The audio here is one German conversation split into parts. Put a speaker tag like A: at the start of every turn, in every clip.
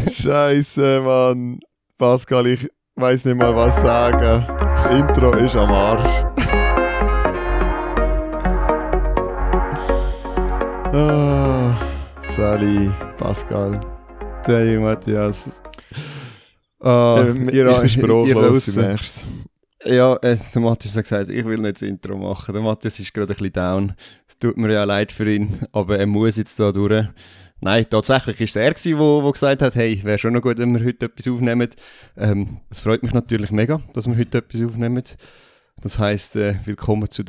A: Scheiße, Mann. Pascal, ich weiß nicht mal was sagen. Das Intro ist am Arsch. ah, Sally, Pascal.
B: Hey, Matthias. Ah,
A: Ähm, ich bin sprachlos zunächst.
B: Ja, äh, der Matthias hat gesagt, ich will nicht das Intro machen. Der Matthias ist gerade ein bisschen down. Es tut mir ja leid für ihn, aber er muss jetzt da durch. Nein, tatsächlich ist es er, der wo, wo gesagt hat, hey, wäre schon noch gut, wenn wir heute etwas aufnehmen. Ähm, es freut mich natürlich mega, dass wir heute etwas aufnehmen. Das heisst, äh, willkommen zu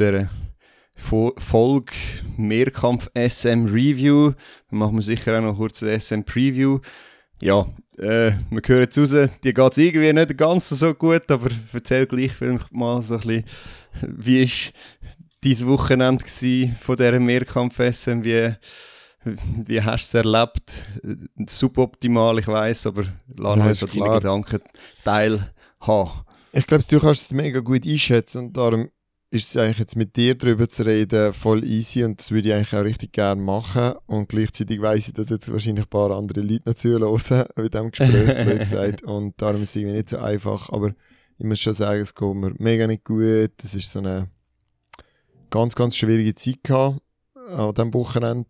B: Fo Folge Mehrkampf SM Review. Dann machen wir sicher auch noch kurz eine SM Preview. Ja, äh, wir hören jetzt raus, dir geht es irgendwie nicht ganz so gut, aber erzähl gleich mal so ein bisschen, wie war dein Wochenende von dieser Mehrkampf-SM, wie, wie hast du es erlebt? Suboptimal, ich weiß, aber lass uns so deine. Gedanken teilhaben.
A: Ich glaube, du kannst es mega gut einschätzen und darum ist es eigentlich jetzt mit dir darüber zu reden voll easy und das würde ich eigentlich auch richtig gerne machen und gleichzeitig weiss ich, dass jetzt wahrscheinlich ein paar andere Leute noch zuhören bei diesem Gespräch, blöd gesagt, und darum ist es irgendwie nicht so einfach, aber ich muss schon sagen, es geht mir mega nicht gut, es ist so eine ganz, ganz schwierige Zeit gehabt an diesem Wochenende,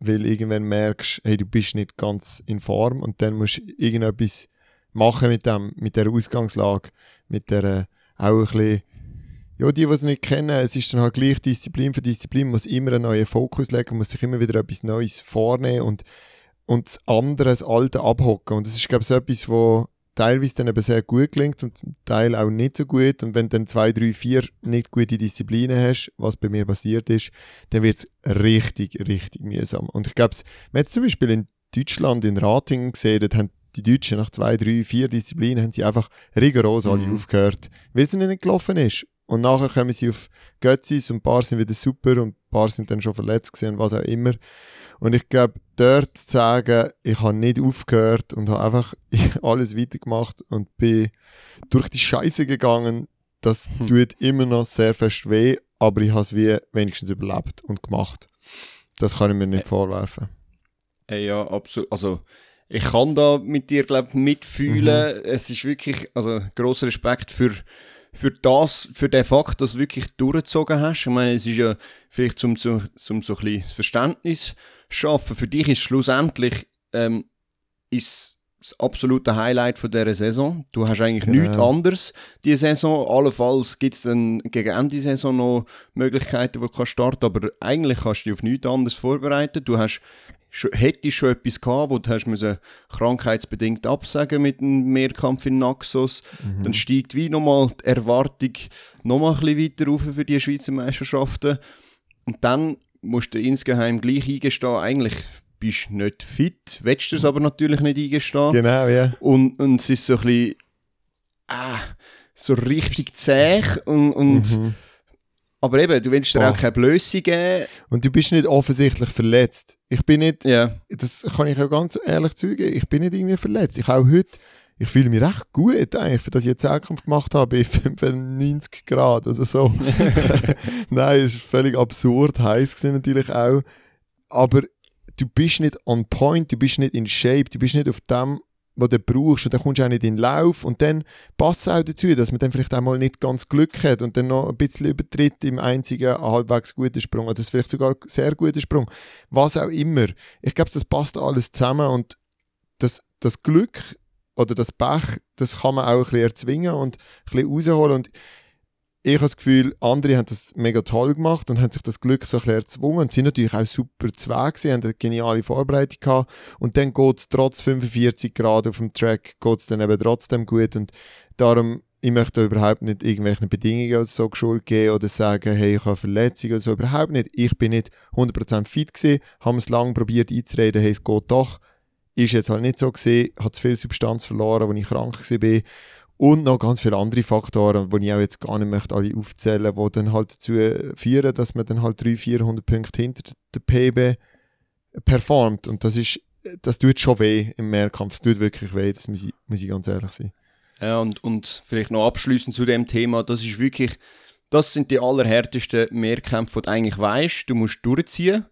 A: weil irgendwann merkst, hey, du bist nicht ganz in Form und dann musst du irgendetwas machen mit dem, mit der Ausgangslage, mit der äh, auch ein bisschen, ja, die, die es nicht kennen, es ist dann halt gleich Disziplin für Disziplin, muss immer einen neuen Fokus legen, muss sich immer wieder etwas Neues vornehmen und, und das andere, das Alte abhocken. Und das ist, glaube ich, so etwas, wo teilweise dann eben sehr gut gelingt und zum Teil auch nicht so gut. Und wenn du dann zwei, drei, vier nicht gute Disziplinen hast, was bei mir passiert ist, dann wird es richtig, richtig mühsam. Und ich glaube, man hat zum Beispiel in Deutschland, in Ratingen gesehen, dort haben die Deutschen nach zwei, drei, vier Disziplinen haben sie einfach rigoros alle
B: Mhm.
A: aufgehört, weil es ihnen nicht gelaufen ist. Und nachher kommen sie auf Götzis und ein paar sind wieder super und ein paar sind dann schon verletzt gewesen und was auch immer. Und ich glaube, dort zu sagen, ich habe nicht aufgehört und habe einfach alles weitergemacht und bin durch die Scheiße gegangen, das
B: Hm.
A: tut immer noch sehr fest weh, aber ich habe es wie wenigstens überlebt und gemacht. Das kann ich mir nicht
B: Ä-
A: vorwerfen.
B: Äh, ja, absolut. Also, ich kann da mit dir, glaube mitfühlen.
A: Mhm.
B: Es ist wirklich, also, grosser Respekt für, für das, für den Fakt, dass du wirklich durchgezogen hast. Ich meine, es ist ja vielleicht zum, zum, zum so ein bisschen das Verständnis schaffen. Für dich ist schlussendlich, ähm, ist das absolute Highlight von dieser Saison. Du hast eigentlich
A: Genau.
B: nichts anderes diese Saison. Allenfalls gibt es dann gegen Ende der Saison noch Möglichkeiten, wo du kannst starten aber eigentlich kannst du dich auf nichts anderes vorbereiten. Du hast hättest schon etwas gehabt, wo du hast müssen krankheitsbedingt absagen mit dem Mehrkampf in Naxos.
A: Mhm.
B: Dann steigt wie nochmal die Erwartung nochmal ein bisschen weiter rauf für die Schweizer Meisterschaften. Und dann musst du insgeheim gleich eingestehen, eigentlich bist du nicht fit, willst du es aber natürlich nicht eingestehen.
A: Genau, ja.
B: Und, und es ist so ein bisschen, ah, so richtig zäh und, und
A: Mhm.
B: Aber eben, du willst dir
A: Boah.
B: auch keine Blöße geben.
A: Und du bist nicht offensichtlich verletzt. Ich bin nicht,
B: Ja.
A: das kann ich auch ganz ehrlich zugeben, ich bin nicht irgendwie verletzt. Ich auch heute, ich fühle mich recht gut eigentlich, für das ich jetzt Zehnkampf gemacht habe, bei 95 Grad oder so. Nein, es ist völlig absurd, heiß gewesen natürlich auch. Aber du bist nicht on point, du bist nicht in Shape, du bist nicht auf dem, was du brauchst und dann kommst du auch nicht in den Lauf. Und dann passt es auch dazu, dass man dann vielleicht auch mal nicht ganz Glück hat und dann noch ein bisschen übertritt im einzigen halbwegs guten Sprung oder vielleicht sogar sehr guten Sprung, was auch immer. Ich glaube, das passt alles zusammen und das, das Glück oder das Pech, das kann man auch ein bisschen erzwingen und ein bisschen rausholen. Und ich habe das Gefühl, andere haben das mega toll gemacht und haben sich das Glück so ein erzwungen und sind natürlich auch super zwei gewesen, haben eine geniale Vorbereitung gehabt. Und dann geht es trotz 45 Grad auf dem Track, geht es dann eben trotzdem gut. Und darum, ich möchte überhaupt nicht irgendwelchen Bedingungen oder so Schuld geben oder sagen, hey, ich habe Verletzungen oder so, überhaupt nicht. Ich bin nicht 100% fit gewesen, habe es lange probiert einzureden, hey, es geht doch, ist jetzt halt nicht so gesehen, habe zu viel Substanz verloren, als ich krank war und noch ganz viele andere Faktoren, die ich auch jetzt gar nicht möchte alle aufzählen, die dann halt dazu führen, dass man dann halt 300, 400 Punkte hinter der PB performt. Und das ist, das tut schon weh im Mehrkampf, es tut wirklich weh, das muss ich, muss ich ganz ehrlich sein.
B: Ja, und, und vielleicht noch abschließend zu dem Thema, das ist wirklich, das sind die allerhärtesten Mehrkämpfe, die du eigentlich weißt, du musst durchziehen.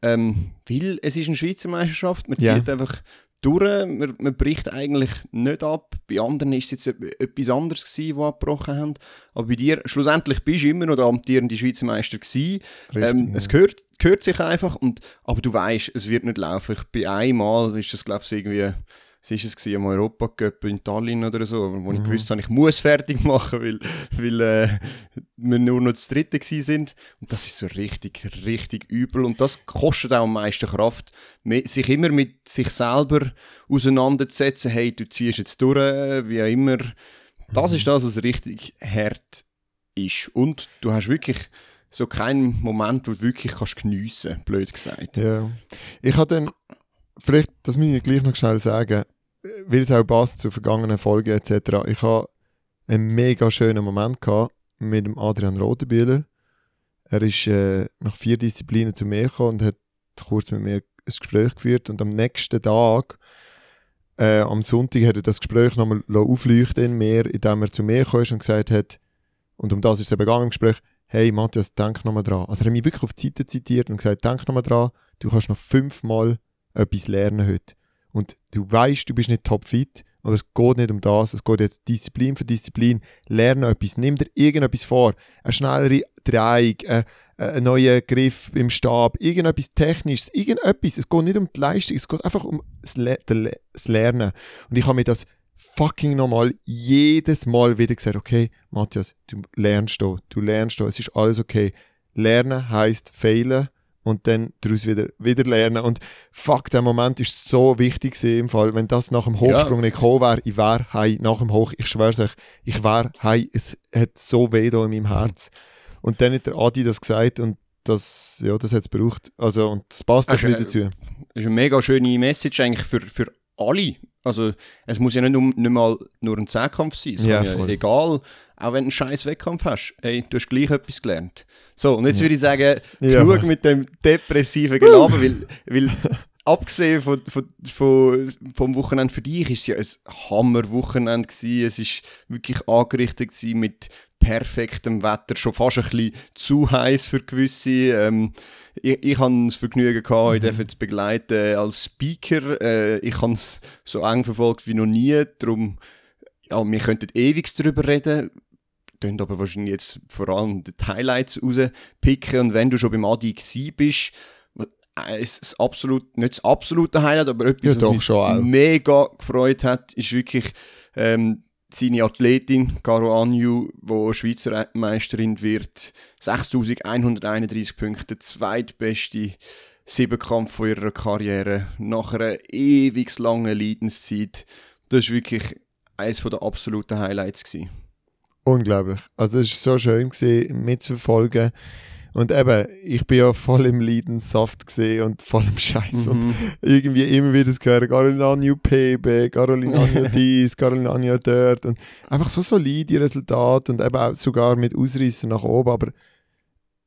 B: Ähm, weil es ist eine Schweizer Meisterschaft, man zieht einfach durch, man, man bricht eigentlich nicht ab. Bei anderen ist es jetzt etwas anderes gewesen, was abgebrochen haben. Aber bei dir, schlussendlich bist du immer noch der amtierende Schweizer Meister gewesen.
A: Richtig,
B: ähm,
A: ja.
B: Es gehört, gehört sich einfach, und, aber du weißt, es wird nicht laufen. Ich, bei einmal ist das, glaube ich, irgendwie, was ist es gewesen, am Europacup in Tallinn oder so, wo ich
A: Mhm.
B: gewusst habe, ich muss fertig machen, weil, weil äh, wir nur noch das Dritte gewesen sind. Und das ist so richtig, richtig übel. Und das kostet auch am meisten Kraft, sich immer mit sich selber auseinanderzusetzen. Hey, du ziehst jetzt durch, wie auch immer. Das ist das, was richtig hart ist. Und du hast wirklich so keinen Moment, wo du wirklich kannst geniessen, blöd gesagt.
A: Ja. Ich habe dann, vielleicht, das muss ich gleich noch schnell sagen, weil es auch passt zu vergangenen Folgen etc. Ich habe einen mega schönen Moment gehabt mit dem Adrian Rodenbühler. Er ist äh, nach vier Disziplinen zu mir gekommen und hat kurz mit mir ein Gespräch geführt und am nächsten Tag, äh, am Sonntag, hat er das Gespräch nochmal aufleuchten in mir, indem er zu mir kam und gesagt hat, und um das ist es eben gegangen im Gespräch, hey Matthias, denk nochmal dran. Also er hat mich wirklich auf die Seite zitiert und gesagt, denk nochmal dran, du kannst noch fünfmal etwas lernen heute. Und du weißt, du bist nicht topfit, aber es geht nicht um das, es geht jetzt Disziplin für Disziplin, lerne etwas, nimm dir irgendetwas vor, eine schnellere Drehung, äh, äh, einen neuen Griff im Stab, irgendetwas Technisches, irgendetwas, es geht nicht um die Leistung, es geht einfach um das, Lernen. Und ich habe mir das fucking nochmal jedes Mal wieder gesagt, okay, Matthias, du lernst da, du lernst da, es ist alles okay. Lernen heißt failen und dann daraus wieder, wieder lernen. Und fuck, der Moment ist so wichtig gewesen im Fall. Wenn das nach dem Hochsprung nicht gekommen wäre, ich wäre heim nach dem Hoch, ich schwör's euch, ich wäre heim, es hat so weh da in meinem Herz. Und dann hat der Adi das gesagt und das, ja, das hat es gebraucht. Also, und das passt
B: Also,
A: auch wieder
B: äh,
A: dazu.
B: Das ist eine mega schöne Message eigentlich für, für alle. Also, es muss ja nicht, um, nicht mal nur ein Zehnkampf sein. Es
A: Ja,
B: ja egal, auch wenn du einen scheiß Wettkampf hast. Hey, du hast gleich etwas gelernt. So, und jetzt würde ich sagen,
A: Ja.
B: genug mit dem depressiven Gelaber, weil, weil abgesehen von, von, von, vom Wochenende für dich ist es ja ein Hammer-Wochenende gewesen. Es ist wirklich angerichtet gewesen mit perfektem Wetter, schon fast ein bisschen zu heiß für gewisse. Ähm, ich, ich hatte das Vergnügen, gehabt, ich durfte es begleiten als Speaker. Äh, ich habe es so eng verfolgt wie noch nie. Darum, ja, wir könnten ewig darüber reden. Können aber wahrscheinlich jetzt vor allem die Highlights rauspicken. Und wenn du schon beim Adi gsi bist, äh, es ist absolut, nicht das absolute Highlight, aber etwas,
A: Ja,
B: was mich mega gefreut hat, ist wirklich ähm, seine Athletin Caro Anju, die Schweizer Meisterin wird. 6131 Punkte, zweitbeste Siebenkampf von ihrer Karriere nach einer ewig langen Leidenszeit. Das war wirklich eines der absoluten Highlights. Gewesen.
A: Unglaublich. Also es war so schön gewesen, mitzuverfolgen. Und eben, ich bin ja voll im Leidenssaft gesehen und voll im Scheiß. Und
B: Mhm.
A: irgendwie immer wieder das gehört, Carolina New PB, Carolina New dies, Carolina New dort. Und einfach so solide Resultate und eben auch sogar mit Ausreißern nach oben. Aber,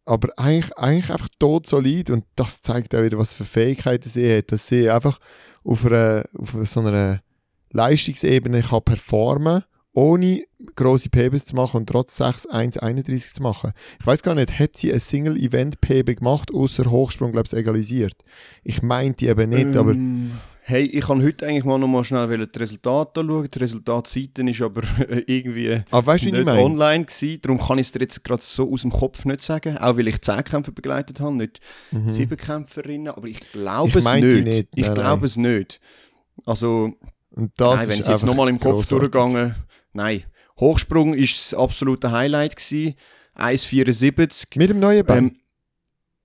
A: aber eigentlich, eigentlich einfach tot solid. Und das zeigt auch wieder, was für Fähigkeiten sie hat. Dass sie einfach auf, einer, auf so einer Leistungsebene kann performen ohne grosse PBs zu machen und trotz 6-1-31 zu machen. Ich weiß gar nicht, hat sie ein Single-Event-PB gemacht, außer Hochsprung, glaube ich, egalisiert? Ich meinte eben nicht, aber
B: Ähm, Hey, ich kann heute eigentlich mal noch mal schnell die Resultate anschauen. Die Resultatseite ist aber irgendwie
A: aber weißt
B: nicht online gewesen. Darum kann ich es dir jetzt gerade so aus dem Kopf nicht sagen. Auch weil ich Zehnkämpfer begleitet habe, nicht
A: Mhm.
B: Siebenkämpferinnen. Aber ich glaube
A: Ich
B: es nicht.
A: nicht.
B: Ich glaube es nicht. Also,
A: Und das
B: nein, wenn ich es jetzt nochmal im Kopf
A: grossartig.
B: durchgegangen... Nein. Hochsprung ist das absolute Highlight gewesen. 1,74.
A: Mit dem neuen Bein?
B: Ähm,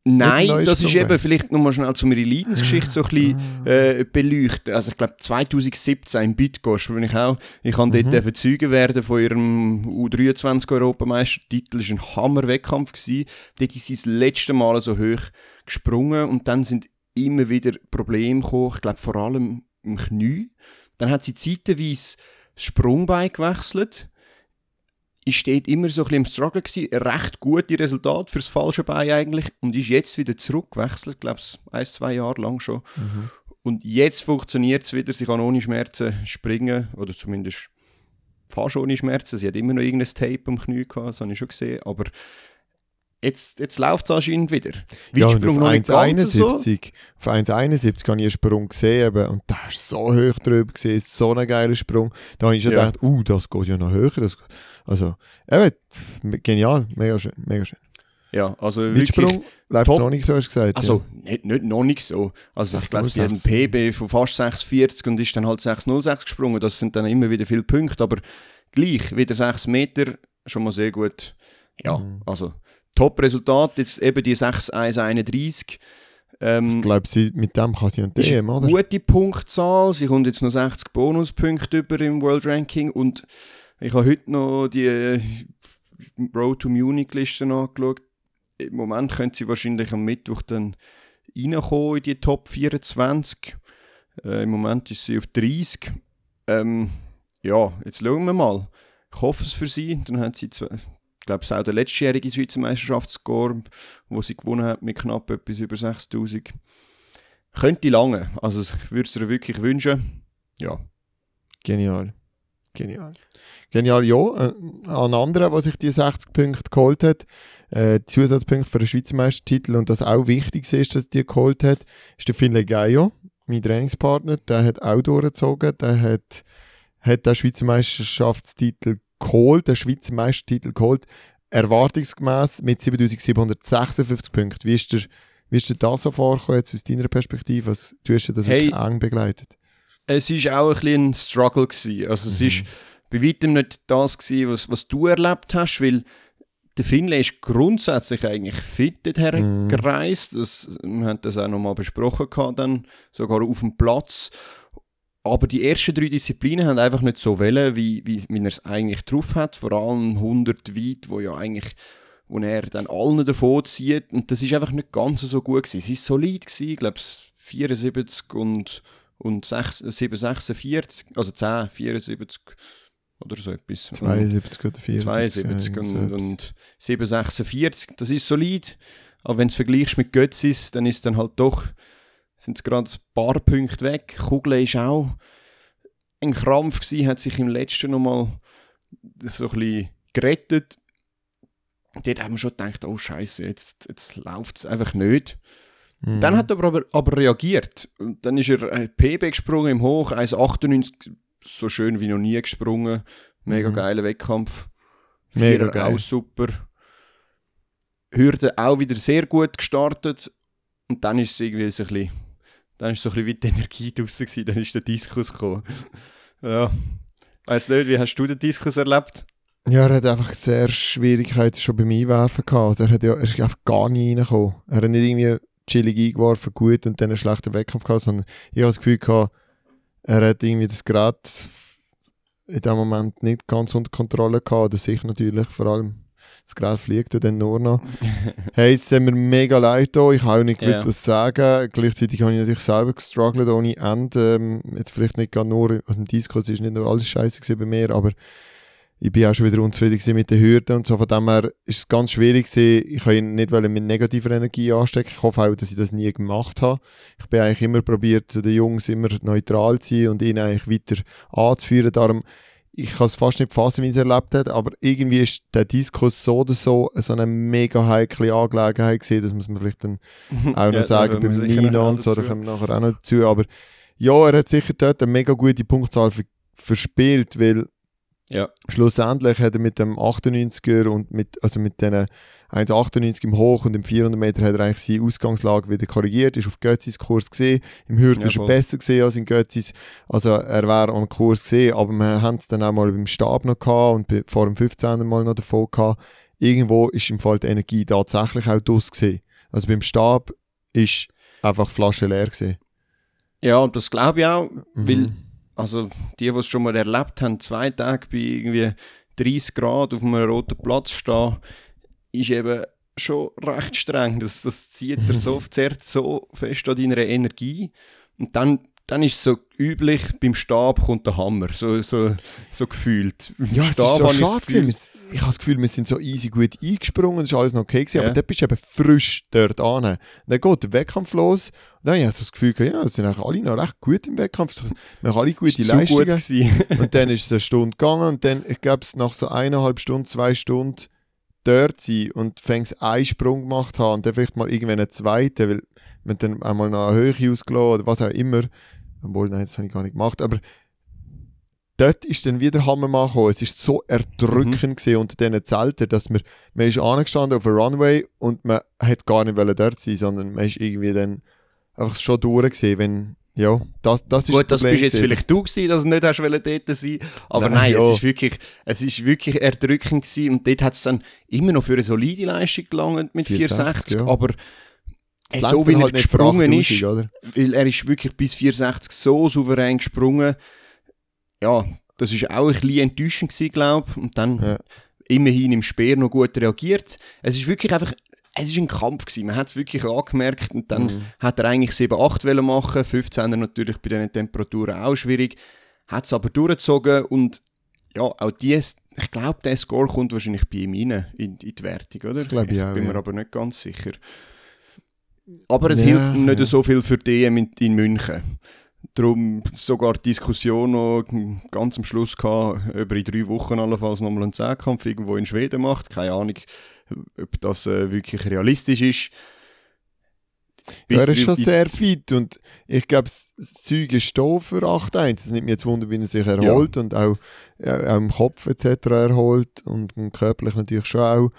B: nein, das ist eben vielleicht nochmal schnell zu meiner Leidensgeschichte so ein bisschen
A: Ah.
B: äh, beleuchten. Also ich glaube 2017 in Bitgosch, wo ich auch, ich kann
A: Mhm.
B: dort Zeuge werden von ihrem U23 Europameistertitel, das war ein Hammer-Wettkampf. Dort ist sie das letzte Mal so hoch gesprungen und dann sind immer wieder Probleme gekommen, ich glaube vor allem im Knie. Dann hat sie zeitweise Sprungbein gewechselt. Ist dort immer so ein bisschen im Struggle gewesen. Recht gute Resultate fürs falsche Bein eigentlich. Und ist jetzt wieder zurückgewechselt, glaube ich, ein, zwei Jahre lang schon.
A: Mhm.
B: Und jetzt funktioniert es wieder. Sie kann ohne Schmerzen springen. Oder zumindest fast ohne Schmerzen. Sie hat immer noch irgendein Tape am Knie gehabt, das habe ich schon gesehen. Aber jetzt, jetzt läuft es anscheinend wieder.
A: Ja,
B: Weitsprung
A: auf
B: noch nicht ganz so.
A: 1,71 auf 1,71 habe ich einen Sprung gesehen eben, und da ist so hoch drüber gesehen, so ein geiler Sprung. Da habe ich schon
B: Ja.
A: gedacht, uh, das geht ja noch höher. Das, also, eben, genial, mega schön, mega schön.
B: Ja, also.
A: Weitsprung läuft noch nicht so, hast du gesagt.
B: Also, nicht, nicht, noch nicht so. Also, ich glaube, sie hat einen
A: 6,06.
B: PB von fast 6,40 und ist dann halt 6,06 gesprungen. Das sind dann immer wieder viele Punkte, aber gleich, wieder 6 Meter, schon mal sehr gut. Ja,
A: Mhm.
B: also, Top-Resultat, jetzt eben die 6,131. Ähm,
A: Ich glaube, mit dem kann sie an DM,
B: eine
A: oder?
B: gute Punktzahl. Sie kommt jetzt noch 60 Bonuspunkte über im World Ranking und ich habe heute noch die äh, Road to Munich Liste angeschaut. Im Moment könnte sie wahrscheinlich am Mittwoch dann reinkommen in die Top 24. Äh, Im Moment ist sie auf 30. Ähm, ja, jetzt schauen wir mal. Ich hoffe es für sie. Dann hat sie, zwei, glaube, es ist auch der letztjährige Schweizer Meisterschaftsscore, wo sie gewonnen hat mit knapp etwas über 6000. Könnte lange. Also ich würde es ihr wirklich wünschen. Ja.
A: Genial. Genial. Genial, ja. Äh, An anderen, der sich die 60 Punkte geholt hat, äh, Zusatzpunkte für den Schweizer Meistertitel und das auch wichtig ist, dass die geholt hat, ist der Finlay Gaio, mein Trainingspartner. Der hat auch durchgezogen. Der hat, hat den Schweizer Meisterschaftstitel geholt, den Schweizer Meistertitel geholt, erwartungsgemäß mit 7756 Punkten. Wie ist dir, wie ist dir das so vorgekommen, jetzt aus deiner Perspektive? Was, du hast ja das
B: Hey.
A: wirklich eng begleitet.
B: Es war auch ein bisschen ein Struggle. Gewesen. Also es ist bei weitem nicht das, gewesen, was, was du erlebt hast, weil der Finlay ist grundsätzlich eigentlich fit dorthin gereist. Das, wir haben das auch nochmal besprochen, gehabt, dann, sogar auf dem Platz. Aber die ersten drei Disziplinen haben einfach nicht so wollen, wie, wie, wie er es eigentlich drauf hat. Vor allem 100 weit, wo ja eigentlich wo er dann allen davon zieht. Und das ist einfach nicht ganz so gut gewesen. Sie ist solid gewesen, ich glaube 74 und, und 6, 746, also 10, 74 oder so etwas.
A: 72 oder 74.
B: 72
A: ja,
B: und, und 746, das ist solid. Aber wenn du es vergleichst mit Götzis, dann ist dann halt doch, sind es gerade ein paar Punkte weg. Kugel ist auch ein Krampf gewesen, hat sich im letzten nochmal so ein bisschen gerettet. Dort haben wir schon gedacht, oh Scheiße, jetzt, jetzt läuft es einfach nicht.
A: Mhm.
B: Dann hat er aber, aber reagiert. Und dann ist er äh, PB gesprungen im Hoch, 1,98, so schön wie noch nie gesprungen. Mega
A: Mhm.
B: geiler Wettkampf.
A: Mega
B: Vierer
A: geil.
B: auch super. Hürde auch wieder sehr gut gestartet. Und dann ist es irgendwie so ein bisschen, dann ist so ein bisschen die Energie draussen gewesen. Dann ist der Diskus gekommen. ja. Weiss nicht, wie hast du den Diskus erlebt?
A: Ja, er hat einfach sehr Schwierigkeiten schon beim Einwerfen gehabt. Er, hat ja, er ist einfach gar nie reingekommen. Er hat nicht irgendwie chillig eingeworfen, gut und dann einen schlechten Wettkampf gehabt, sondern ich habe das Gefühl gehabt, er hat irgendwie das Gerät in dem Moment nicht ganz unter Kontrolle gehabt. Oder sich natürlich, vor allem das Gerät fliegt ja dann nur noch. hey, jetzt sind wir mega leid da. Ich habe auch nicht gewusst,
B: Ja.
A: was sagen. Gleichzeitig habe ich natürlich selber gestruggelt ohne Ende. Ähm, jetzt vielleicht nicht gerade nur, also im Disco es ist nicht nur alles scheiße bei mir, aber ich bin auch schon wieder unzufrieden mit den Hürden und so. Von dem her ist es ganz schwierig gewesen. Ich kann ihn nicht mit negativer Energie anstecken. Ich hoffe auch, dass ich das nie gemacht habe. Ich bin eigentlich immer probiert, zu den Jungs immer neutral zu sein und ihn eigentlich weiter anzuführen. Darum, ich kann es fast nicht fassen, wie er es erlebt hat, aber irgendwie ist der Diskus so oder so so eine mega heikle Angelegenheit gewesen. Das muss man vielleicht dann auch noch
B: Ja,
A: sagen beim Nino und so, da kommen wir nachher auch noch dazu. Aber ja, er hat sicher dort eine mega gute Punktzahl ver verspielt, weil
B: Ja.
A: schlussendlich hat er mit dem 98er und mit, also mit den 1,98 im Hoch und im 400 Meter hat er eigentlich seine Ausgangslage wieder korrigiert, ist auf Götzis Kurs gesehen, im Hürden
B: Ja,
A: ist er besser gesehen als in Götzis, also er wäre an Kurs gesehen, aber wir haben es dann auch mal beim Stab noch gehabt und vor dem 15. Mal noch davon gehabt, irgendwo ist im Fall die Energie tatsächlich auch draus gesehen. Also beim Stab ist einfach Flasche leer gesehen.
B: Ja, und das glaube ich auch, weil
A: Mhm.
B: Also die, die es schon mal erlebt haben, zwei Tage bei irgendwie 30 Grad auf einem roten Platz stehen, ist eben schon recht streng. Das, das zieht dir so, zerrt so fest an deiner Energie. Und dann, dann ist es so üblich, beim Stab kommt der Hammer, so, so, so gefühlt. Beim
A: Ja, es ist
B: Stab
A: so schade. Ich habe das Gefühl, wir sind so easy gut eingesprungen, es ist alles noch okay gewesen,
B: Ja.
A: aber dort bist du eben frisch dort an. Dann geht der Wettkampf los und dann habe ich so das Gefühl, ja, es sind eigentlich alle noch recht gut im Wettkampf, wir haben alle gute
B: Ist gut
A: Leistungen.
B: gewesen.
A: und dann ist es eine Stunde gegangen und dann, ich glaube, nach so eineinhalb Stunden, zwei Stunden, dort sein und fängst einen Sprung gemacht haben und dann vielleicht mal irgendwann einen zweiten, weil man dann einmal noch eine Höhe ausgelassen oder was auch immer. Obwohl, nein, das habe ich gar nicht gemacht. Aber dort ist dann wieder Hammermann gekommen. Es ist so erdrückend mhm. unter diesen Zelten, dass man, man ist angestanden auf einem Runway und man hat gar nicht dort sein sondern man ist irgendwie dann einfach schon durch gesehen, wenn ja, das, das ist
B: Gut, das, das bist jetzt vielleicht du gewesen, dass du nicht hast dort sein aber nein, nein ja. es, ist wirklich, es ist wirklich erdrückend gewesen und dort hat es dann immer noch für eine solide Leistung gelangt mit 460, ja. aber das so wie er halt gesprungen ist, oder? weil er ist wirklich bis 460 so souverän gesprungen, ja, das ist auch ein bisschen enttäuschend gewesen, glaube ich, und dann ja. immerhin im Speer noch gut reagiert. Es ist wirklich einfach es war ein Kampf. Gewesen. Man hat es wirklich angemerkt und dann mhm. hat er eigentlich 7-8 machen 15er natürlich bei diesen Temperaturen auch schwierig. Hat es aber durchgezogen und ja, auch die, ich glaube, der Score kommt wahrscheinlich bei ihm rein in, in die Wertung, oder?
A: Das glaube ich, auch,
B: bin
A: ja.
B: mir aber nicht ganz sicher. Aber es ja, hilft nicht ja. so viel für DM in, in München. Darum sogar die Diskussion noch ganz am Schluss gehabt, über in drei Wochen allenfalls nochmal einen Zehnkampf irgendwo in Schweden macht. Keine Ahnung, ob das äh, wirklich realistisch ist.
A: Ja, er ist schon sehr fit und ich glaube, das Zeug ist da für 8-1. Es nimmt mir jetzt Wunder, wie er sich erholt ja. und auch, ja, auch im Kopf etc. erholt und, und körperlich natürlich schon auch.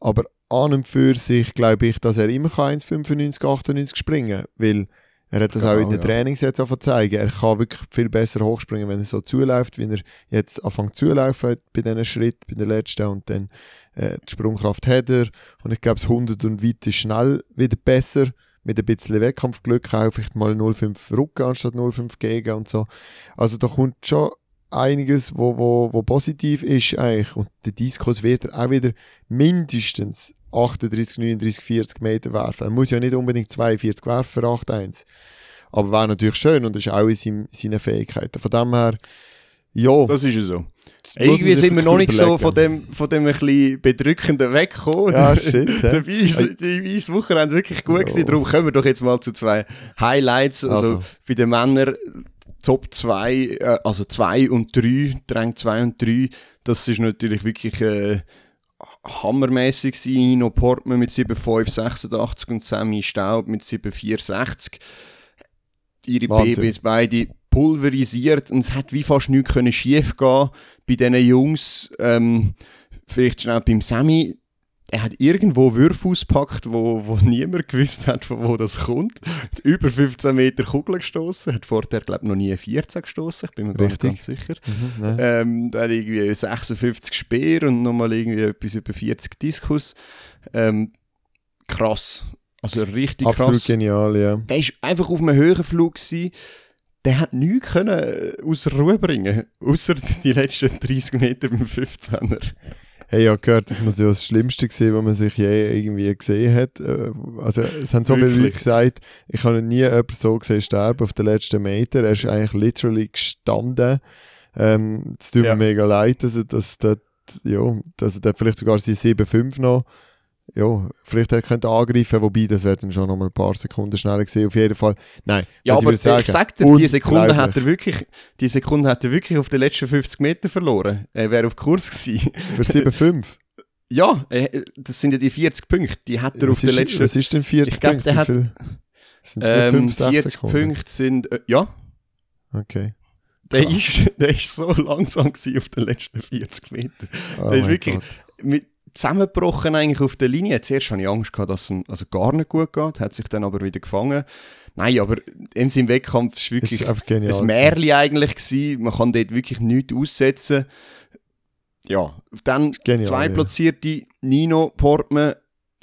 A: Aber an und für sich glaube ich, dass er immer 1,95, 98 springen kann, weil er hat das genau, auch in den ja. Trainings jetzt zeigen. Er kann wirklich viel besser hochspringen, wenn er so zuläuft, wie er jetzt anfängt zulaufen bei diesen Schritt, bei den letzten und dann äh, die Sprungkraft hat er. Und ich glaube, das 100 und weit ist schnell wieder besser. Mit ein bisschen Wettkampfglück auch vielleicht mal 0,5 Rücken anstatt 0,5 gegen und so. Also da kommt schon einiges, wo, wo, wo positiv ist eigentlich. Und der Diskus wird er auch wieder mindestens 38, 39, 40 Meter werfen. Er muss ja nicht unbedingt 42 werfen für 8-1. Aber wäre natürlich schön und das ist auch in seinem, seinen Fähigkeiten. Von dem her, ja.
B: Das ist ja so. Irgendwie sind wir noch nicht überlegen. so von dem, von dem ein bisschen bedrückenden weggekommen.
A: Ja, shit.
B: Dabei ist das Wochenende wirklich gut oh. gewesen. Darum kommen wir doch jetzt mal zu zwei Highlights. Also, also. bei den Männern Top 2, äh, also 2 und 3, Rang 2 und 3. Das ist natürlich wirklich äh, hammermäßig gewesen. Nino Portman mit 7,586 und Sammy Staub mit 7,460. Ihre Wahnsinn. Babys beide pulverisiert und es hat wie fast nichts können schief gehen bei diesen Jungs. Ähm, vielleicht schnell beim Sammy, er hat irgendwo Würfe ausgepackt, wo, wo niemand gewusst hat, von wo das kommt. Über 15 Meter Kugel gestoßen, hat vorher, glaube noch nie 14 gestoßen, ich bin mir Richtig. ganz sicher. Mhm, ähm, dann irgendwie 56 Speer und nochmal irgendwie etwas über 40 Diskus. Ähm, krass. Also richtig
A: Absolut
B: krass.
A: genial, ja.
B: Der war einfach auf einem Höhenflug. Gewesen. Der hat nichts können äh, aus Ruhe bringen, außer die letzten 30 Meter beim 15er.
A: Hey, ja gehört, das muss ja das Schlimmste gesehen, was man sich je irgendwie gesehen hat. Äh, also es haben so viele Leute gesagt, ich habe nie jemanden so gesehen sterben auf den letzten Meter. Er ist eigentlich literally gestanden. Ähm, es tut ja. mir mega leid, dass er, dass, dass, ja, dass er vielleicht sogar seine 7-5 noch ja, vielleicht er könnte angreifen, wobei das wird dann schon noch mal ein paar Sekunden schneller gesehen. Auf jeden Fall, nein.
B: Ja, aber ich, sagen, ich sag dir, die Sekunde hat er wirklich, die Sekunde hat er wirklich auf den letzten 50 Meter verloren. Er wäre auf Kurs gewesen.
A: Für 7,5?
B: ja, das sind ja die 40 Punkte. Die hat er was auf den letzten.
A: Was ist denn 40
B: ich glaub, Punkte? Der hat,
A: sind ähm, 5,
B: 40 Punkte sind, äh, ja.
A: Okay.
B: Der ist, der ist so langsam auf den letzten 40 Metern. Oh der ist wirklich mit, zusammengebrochen eigentlich auf der Linie. Zuerst hatte ich Angst, gehabt, dass es also gar nicht gut geht, hat sich dann aber wieder gefangen. Nein, aber im seinem Wettkampf war wirklich ist ein Märchen eigentlich. Gewesen. Man kann dort wirklich nichts aussetzen. Ja, dann genial, zwei platzierte ja. Nino Portman.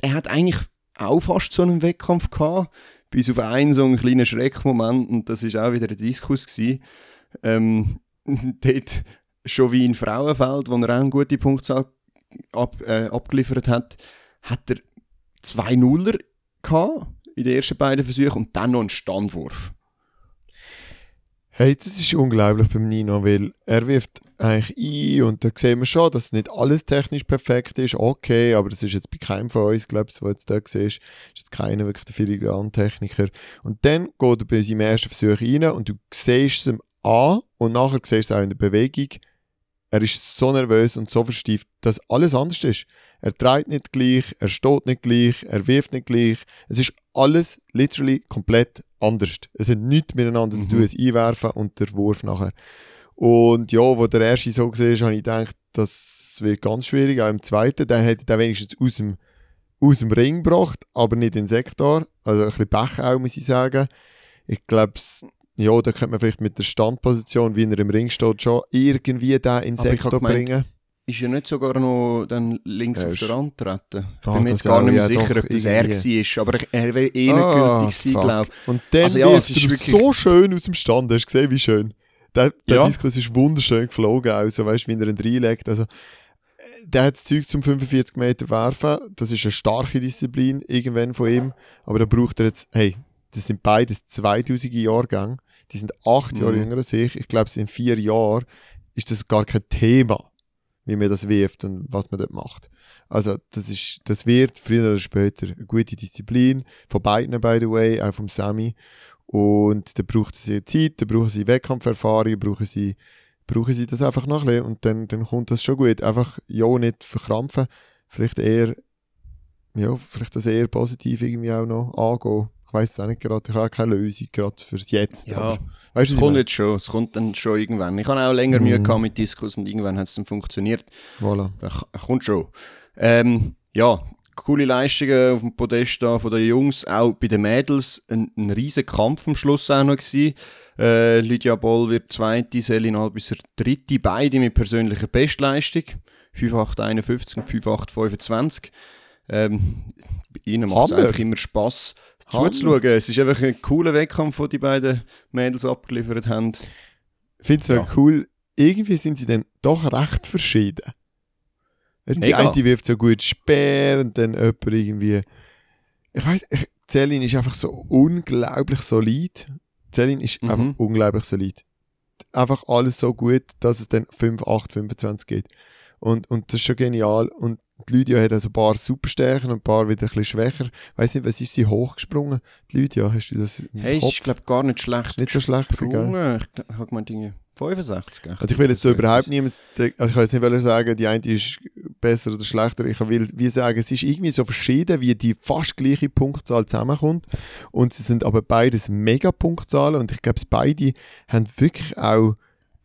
B: Er hat eigentlich auch fast so einen Wettkampf gehabt, bis auf einen so einen kleinen Schreckmoment und das war auch wieder ein Diskus gewesen. Ähm, dort schon wie in Frauenfeld, wo er auch eine gute Punktzahl ab, äh, abgeliefert hat, hat er zwei Nuller gehabt in den ersten beiden Versuchen und dann noch einen Standwurf.
A: Hey, das ist unglaublich beim Nino, weil er wirft eigentlich ein und da sehen wir schon, dass nicht alles technisch perfekt ist, okay, aber das ist jetzt bei keinem von uns, glaube ich, der jetzt da siehst, ist jetzt keiner wirklich der Filigran-Techniker. Und dann geht er bei seinem ersten Versuch rein und du siehst es ihm an und nachher siehst du es auch in der Bewegung, er ist so nervös und so verstieft, dass alles anders ist. Er dreht nicht gleich, er steht nicht gleich, er wirft nicht gleich. Es ist alles literally komplett anders. Es hat nichts miteinander
B: Mhm.
A: zu tun, das Einwerfen und der Wurf nachher. Und ja, wo der erste so war, habe ich gedacht, das wird ganz schwierig. Auch im zweiten, dann hätte er wenigstens aus dem, aus dem Ring gebracht, aber nicht in den Sektor. Also ein bisschen Pech auch, muss ich sagen. Ich glaube, ja, da könnte man vielleicht mit der Standposition, wie er im Ring steht, schon irgendwie den in
B: ich
A: Sektor
B: gemeint,
A: bringen.
B: Ist ja nicht sogar noch dann links
A: Ja,
B: auf der Rand treten. Ich
A: Ah,
B: bin mir jetzt gar nicht mehr sicher, ob das er war. Aber ich- er wäre eh nicht
A: Ah,
B: gültig gewesen, glaube
A: Und dann
B: Also ja, es ist wirklich-
A: so schön aus dem Stand. Hast du gesehen, wie schön? Der, der
B: Ja.
A: Diskus ist wunderschön geflogen, also weißt du, wie er ihn reinlegt. Also, der hat das Zeug zum 45 Meter werfen. Das ist eine starke Disziplin, irgendwann von ihm. Aber da braucht er jetzt, hey, das sind beides 2000er Jahrgänge. Die sind acht Jahre
B: Mhm.
A: jünger als ich. Ich glaube, in vier Jahren ist das gar kein Thema, wie man das wirft und was man dort macht. Also, das, ist, das wird früher oder später eine gute Disziplin. Von beiden, by the way, auch vom Sammy. Und da braucht sie Zeit, da brauchen sie Wettkampferfahrung, brauchen sie, brauchen sie das einfach noch ein bisschen und dann, dann kommt das schon gut. Einfach, ja, nicht verkrampfen, vielleicht eher, ja, vielleicht das eher positiv irgendwie auch noch angehen. Ich weiß es auch nicht gerade, ich habe keine Lösung gerade fürs Jetzt.
B: Ja,
A: aber, weißt
B: Es kommt jetzt schon, es kommt dann schon irgendwann. Ich habe auch länger Mühe
A: Mhm.
B: gehabt mit Diskus und irgendwann hat es dann funktioniert.
A: Voilà.
B: Ach, kommt schon. Ähm, ja, coole Leistungen auf dem Podest da von den Jungs, auch bei den Mädels ein, ein riesen Kampf am Schluss auch noch gewesen. Äh, Lydia Boll wird zweite, Selin Albisser dritte, beide mit persönlicher Bestleistung. 5,851 und 5,825. Ähm, ihnen macht es einfach immer Spass
A: Hammer.
B: zuzuschauen. Es ist einfach ein cooler Wettkampf, den die beiden Mädels abgeliefert haben.
A: Ich finde es
B: Ja.
A: cool, irgendwie sind sie dann doch recht verschieden. Du, Die eine wirft so gut Speer und dann jemand irgendwie. Ich weiß, Celine ist einfach so unglaublich solid. Celine ist
B: Mhm.
A: einfach unglaublich solid. Einfach alles so gut, dass es dann 5, 8, 25 geht. Und, und das ist schon genial. Und die Lydia hat also ein paar Superstärken und ein paar wieder ein bisschen schwächer. Ich weiß nicht, was ist sie hochgesprungen? Die Lydia, hast du das im
B: Hey,
A: Kopf?
B: ist glaube gar nicht schlecht.
A: nicht so schlecht, gell?
B: gesprungen. Ich habe gemeint, irgendwie 65. gell?
A: Also ich will jetzt so überhaupt
B: etwas.
A: niemand, also ich kann jetzt nicht sagen, die eine ist besser oder schlechter. Ich will wie sagen, es ist irgendwie so verschieden, wie die fast gleiche Punktzahl zusammenkommt. Und sie sind aber beides Mega-Punktzahlen und ich glaube, beide haben wirklich auch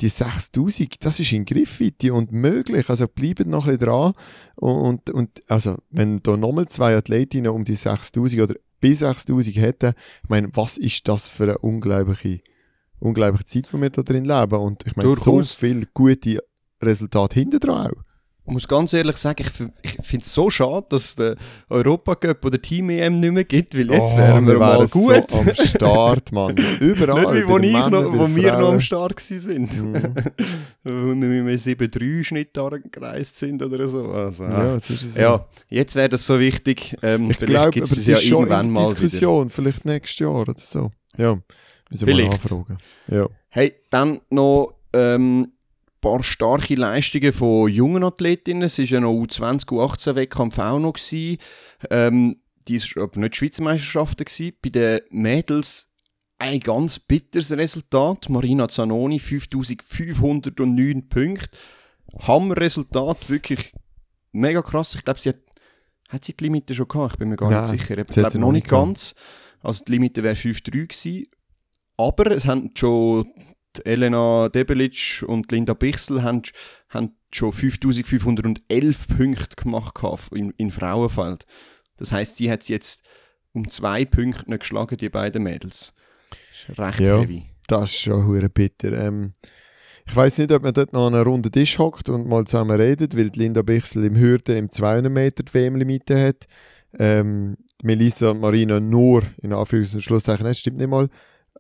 A: die 6000, das ist in Griffweite und möglich. Also bleiben noch ein bisschen dran. Und, und also, wenn da nochmal zwei Athletinnen um die 6000 oder bis 6000 hätten, ich meine, was ist das für eine unglaubliche, unglaubliche Zeit, die wir da drin leben? Und ich meine, so
B: Durchaus.
A: viele gute Resultate hinten dran auch.
B: Ich muss ganz ehrlich sagen, ich, finde es so schade, dass es den Europacup oder Team EM nicht mehr gibt, weil jetzt
A: Oh,
B: wären wir, mal
A: wären
B: gut.
A: So am Start, Mann. Überall.
B: Nicht wie wo, ich
A: Männern,
B: noch, wo wir noch am. Start sind.
A: Mhm.
B: wo wir mit einem 7-3 Schnitt gereist sind oder so. Also,
A: Ja, das ist es.
B: ja, jetzt wäre das so wichtig. Ähm,
A: Ich
B: vielleicht
A: glaube,
B: gibt es ja irgendwann mal wieder.
A: Diskussion, vielleicht nächstes Jahr oder so. Ja, müssen wir mal
B: Vielleicht.
A: nachfragen. Ja.
B: Hey, dann noch ähm, paar starke Leistungen von jungen Athletinnen. Es war ja noch U20, U18-Wettkampf auch noch. Gewesen. Ähm, die war aber nicht Schweizer Meisterschaften. Gewesen. Bei den Mädels ein ganz bitteres Resultat. Marina Zanoni, 5509 Punkte. Hammerresultat, wirklich mega krass. Ich glaube, sie hat, hat sie die Limite schon gehabt? Ich bin mir gar
A: Nein,
B: nicht sicher. Ich glaube noch nicht ganz. Also die Limite wäre 5,3 gewesen. Aber es haben schon Elena Debelic und Linda Bichsel haben, haben schon 5511 Punkte gemacht in, in Frauenfeld. Das heißt, sie hat sie jetzt um zwei Punkte nicht geschlagen, die beiden Mädels. Das ist recht
A: Ja.
B: heavy.
A: Das ist schon hure bitter. Ähm, ich weiß nicht, ob man dort noch an einer runden Tisch hockt und mal zusammen redet, weil Linda Bichsel im Hürden im 200 Meter die WM-Limite hat. Ähm, Melissa und Marina nur, in Anführungs- und Schlusszeichen, das stimmt nicht mal,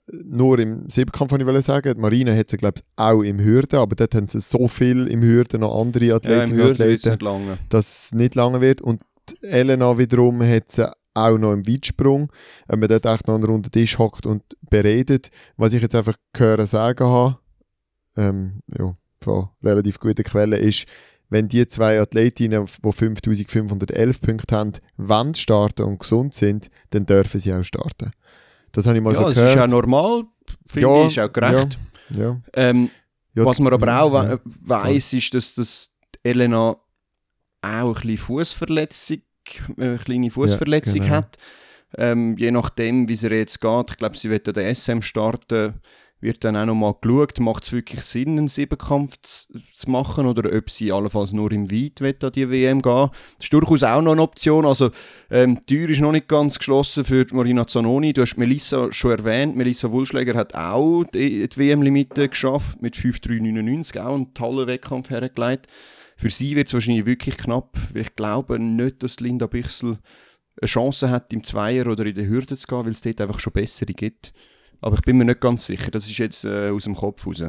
A: nur im Siebkampf, wollte ich sagen. Die Marina hat sie, glaube ich, auch im Hürden, aber dort haben sie so viel im Hürden noch andere
B: Ja, wird es
A: Athleten
B: nicht lange.
A: dass es nicht lange wird. Und Elena wiederum hat sie auch noch im Weitsprung, wenn man dort echt noch einen runden Tisch hockt und beredet. Was ich jetzt einfach gehört sagen habe, ähm, ja, von relativ guten Quellen, ist, wenn die zwei Athletinnen, die 5511 Punkte haben, wollen starten und gesund sind, dann dürfen sie auch starten. Das habe ich mal
B: Ja,
A: so
B: das ist
A: gehört.
B: auch normal, finde
A: Ja,
B: ich, ist auch gerecht.
A: ja.
B: Ähm,
A: Ja,
B: Was man aber auch
A: ja,
B: we weiss, ist, dass, dass Elena auch ein bisschen Fußverletzung, äh, eine kleine Fußverletzung
A: genau.
B: hat. Ähm, je nachdem, wie es ihr jetzt geht. Ich glaube, sie wird der SM starten. Wird dann auch nochmal geschaut, macht es wirklich Sinn, einen Siebenkampf zu, machen oder ob sie allenfalls nur im Weit an die WM gehen. Das ist durchaus auch noch eine Option. Also, ähm, die Tür ist noch nicht ganz geschlossen für Marina Zanoni. Du hast Melissa schon erwähnt. Melissa Wulschläger hat auch die, die WM-Limite geschafft mit 5,399, auch einen tollen Wettkampf hergelegt. Für sie wird es wahrscheinlich wirklich knapp, weil ich glaube nicht, dass Linda Bichsel eine Chance hat, im Zweier oder in der Hürde zu gehen, weil es dort einfach schon bessere gibt. Aber ich bin mir nicht ganz sicher. Das ist jetzt äh, aus dem Kopf raus.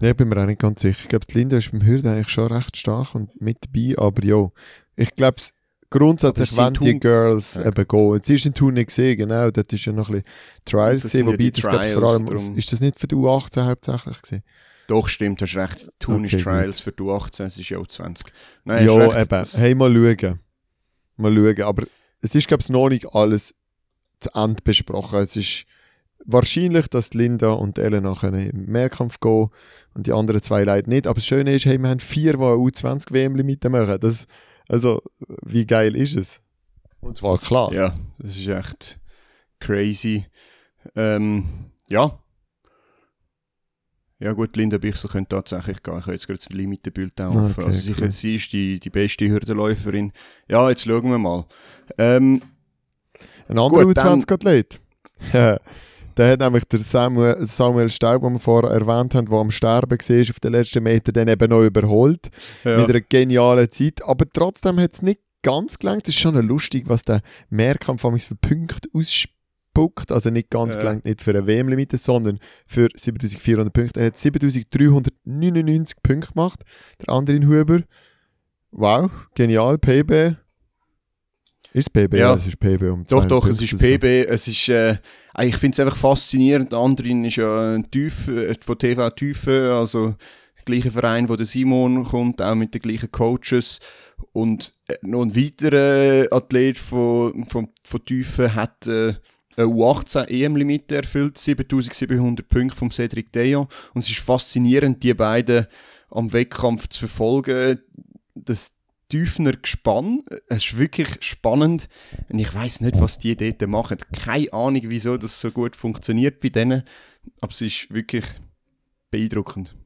A: Ja, bin mir auch nicht ganz sicher. Ich glaube, die Linda ist beim Hürden eigentlich schon recht stark und mit dabei, aber ja, ich glaube, grundsätzlich
B: sie
A: die Girls
B: Ja.
A: eben gehen. Sie ist in Tour nicht gesehen, genau, dort ist ja noch ein bisschen Trials gesehen,
B: ja
A: wobei
B: die
A: das ich vor allem,
B: drum.
A: ist das nicht für die U18 hauptsächlich gewesen?
B: Doch, stimmt, hast recht. Tun
A: Okay,
B: ist Trials für die 18, es ist ja auch 20. Nein,
A: ja,
B: recht,
A: eben. Hey, mal schauen. Mal schauen. Aber es ist, glaube ich, noch nicht alles zu Ende besprochen. Es ist wahrscheinlich, dass Linda und Elena können im Mehrkampf gehen und die anderen zwei leider nicht. Aber das Schöne ist, hey, wir haben vier, die eine U20-WM-Limite machen. Das, also, wie geil ist es? Und zwar klar.
B: Ja, das ist echt crazy. Ähm, ja. Ja gut, Linda Bichsel könnte tatsächlich gehen. Ich habe jetzt gerade das Limitenbild offen.
A: okay,
B: also sicher,
A: cool.
B: sie ist die, die beste Hürdenläuferin. Ja, jetzt schauen wir mal. Ähm,
A: Ein anderer
B: Gut, dann-
A: U20-Athlet. der hat nämlich der Samuel, Samuel Staub, den wir vorher erwähnt haben, der am Sterben war auf den letzten Metern, dann eben noch überholt.
B: ja.
A: mit einer genialen Zeit. Aber trotzdem hat es nicht ganz gelangt. Es ist schon lustig, was der Mehrkampf für Punkte ausspuckt. Also nicht ganz
B: Ja.
A: gelangt, nicht für eine WM-Limite, sondern für 7400 Punkte. Er hat 7399 Punkte gemacht. Der andere in Huber. Wow, genial. PB. Ist es PB?
B: Ja.
A: es ist PB um
B: Doch,
A: 200
B: doch, es ist. PB. Es ist, äh, ich finde es einfach faszinierend. Andere ist ja ein Tiefe, äh, von TV Tiefe, also der gleiche Verein, wo der Simon kommt, auch mit den gleichen Coaches. Und äh, noch ein weiterer Athlet von, von, von Tiefe hat äh, eine U18 EM-Limite erfüllt, 7700 Punkte vom Cedric Deon. Und es ist faszinierend, die beiden am Wettkampf zu verfolgen. Das Tiefener Gespann, es ist wirklich spannend. Und ich weiß nicht, was die dort machen. Keine Ahnung, wieso das so gut funktioniert bei denen. Aber es ist wirklich beeindruckend.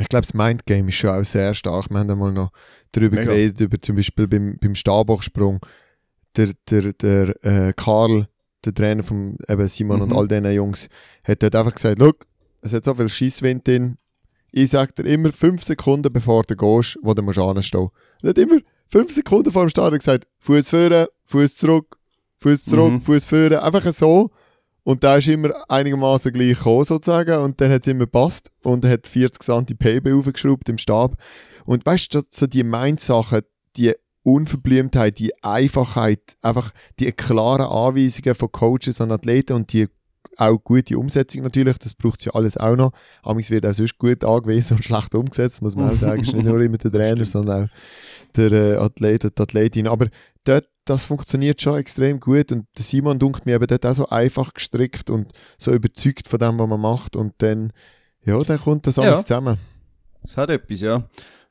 A: Ich glaube, das Mindgame ist schon auch sehr stark. Wir haben einmal noch darüber
B: Mega.
A: geredet, über zum Beispiel beim, beim Stabhochsprung. Der, der, der äh, Karl, der Trainer von eben Simon und
B: Mhm.
A: all diesen Jungs, hat dort einfach gesagt: Schau, es hat so viel Schisswind drin. Ich sag dir immer fünf Sekunden bevor du gehst, wo du musst anstehen. Er hat immer fünf Sekunden vor dem Start gesagt: Fuß führen, Fuß zurück, Fuß zurück,
B: Mhm.
A: Fuß führen. Einfach so. Und da ist immer einigermaßen gleich gekommen, sozusagen. Und dann hat es immer gepasst. Und er hat 40 cm PB aufgeschraubt im Stab. Und weißt du, so die Mindsachen, die Unverblümtheit, die Einfachheit, einfach die klaren Anweisungen von Coaches an Athleten und die auch gute Umsetzung natürlich, das braucht ja alles auch noch. Amigs wird auch sonst gut angewiesen und schlecht umgesetzt, muss man auch sagen. ist nicht nur immer der Trainer, sondern auch der äh, Athlet und die Athletin. Aber dort, das funktioniert schon extrem gut und der Simon dunkt mir eben dort auch so einfach gestrickt und so überzeugt von dem, was man macht und dann, ja, dann kommt das alles
B: Ja.
A: zusammen.
B: Es hat etwas, ja.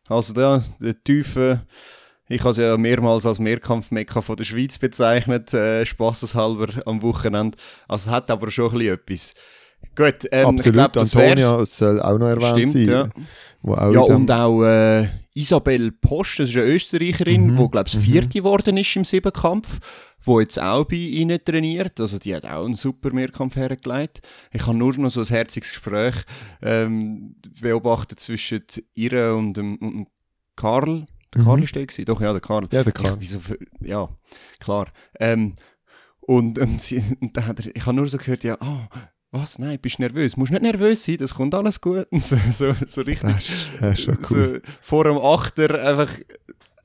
B: Also da, der Tiefe, ich habe es ja mehrmals als Mehrkampfmekka von der Schweiz bezeichnet, äh, spaßeshalber am Wochenende. Also es hat aber schon ein bisschen etwas. Gut, ähm, ich
A: Absolut,
B: glaub, das wär's.
A: Antonia soll auch noch erwähnt
B: Stimmt,
A: sein.
B: ja. Ja, und auch äh, Isabel Post, das ist eine Österreicherin,
A: Mhm,
B: die, glaube ich,
A: mhm.
B: Vierte geworden ist im Siebenkampf, die jetzt auch bei ihnen trainiert. Also die hat auch einen super Mehrkampf hergelegt. Ich habe nur noch so ein herziges Gespräch ähm, beobachtet zwischen ihr und dem, und Karl. Der
A: Mhm.
B: Karl ist der gewesen? Doch, ja, der Karl.
A: Ja, der
B: Ich,
A: kann.
B: wieso, ja, klar. Ähm, und, und, sie, und dann hat er, ich habe nur so gehört, ja, ah, was, nein, bist du nervös? Musst nicht nervös sein, das kommt alles gut. Und so, so, so richtig
A: Das ist, das ist cool.
B: so vor dem Achter einfach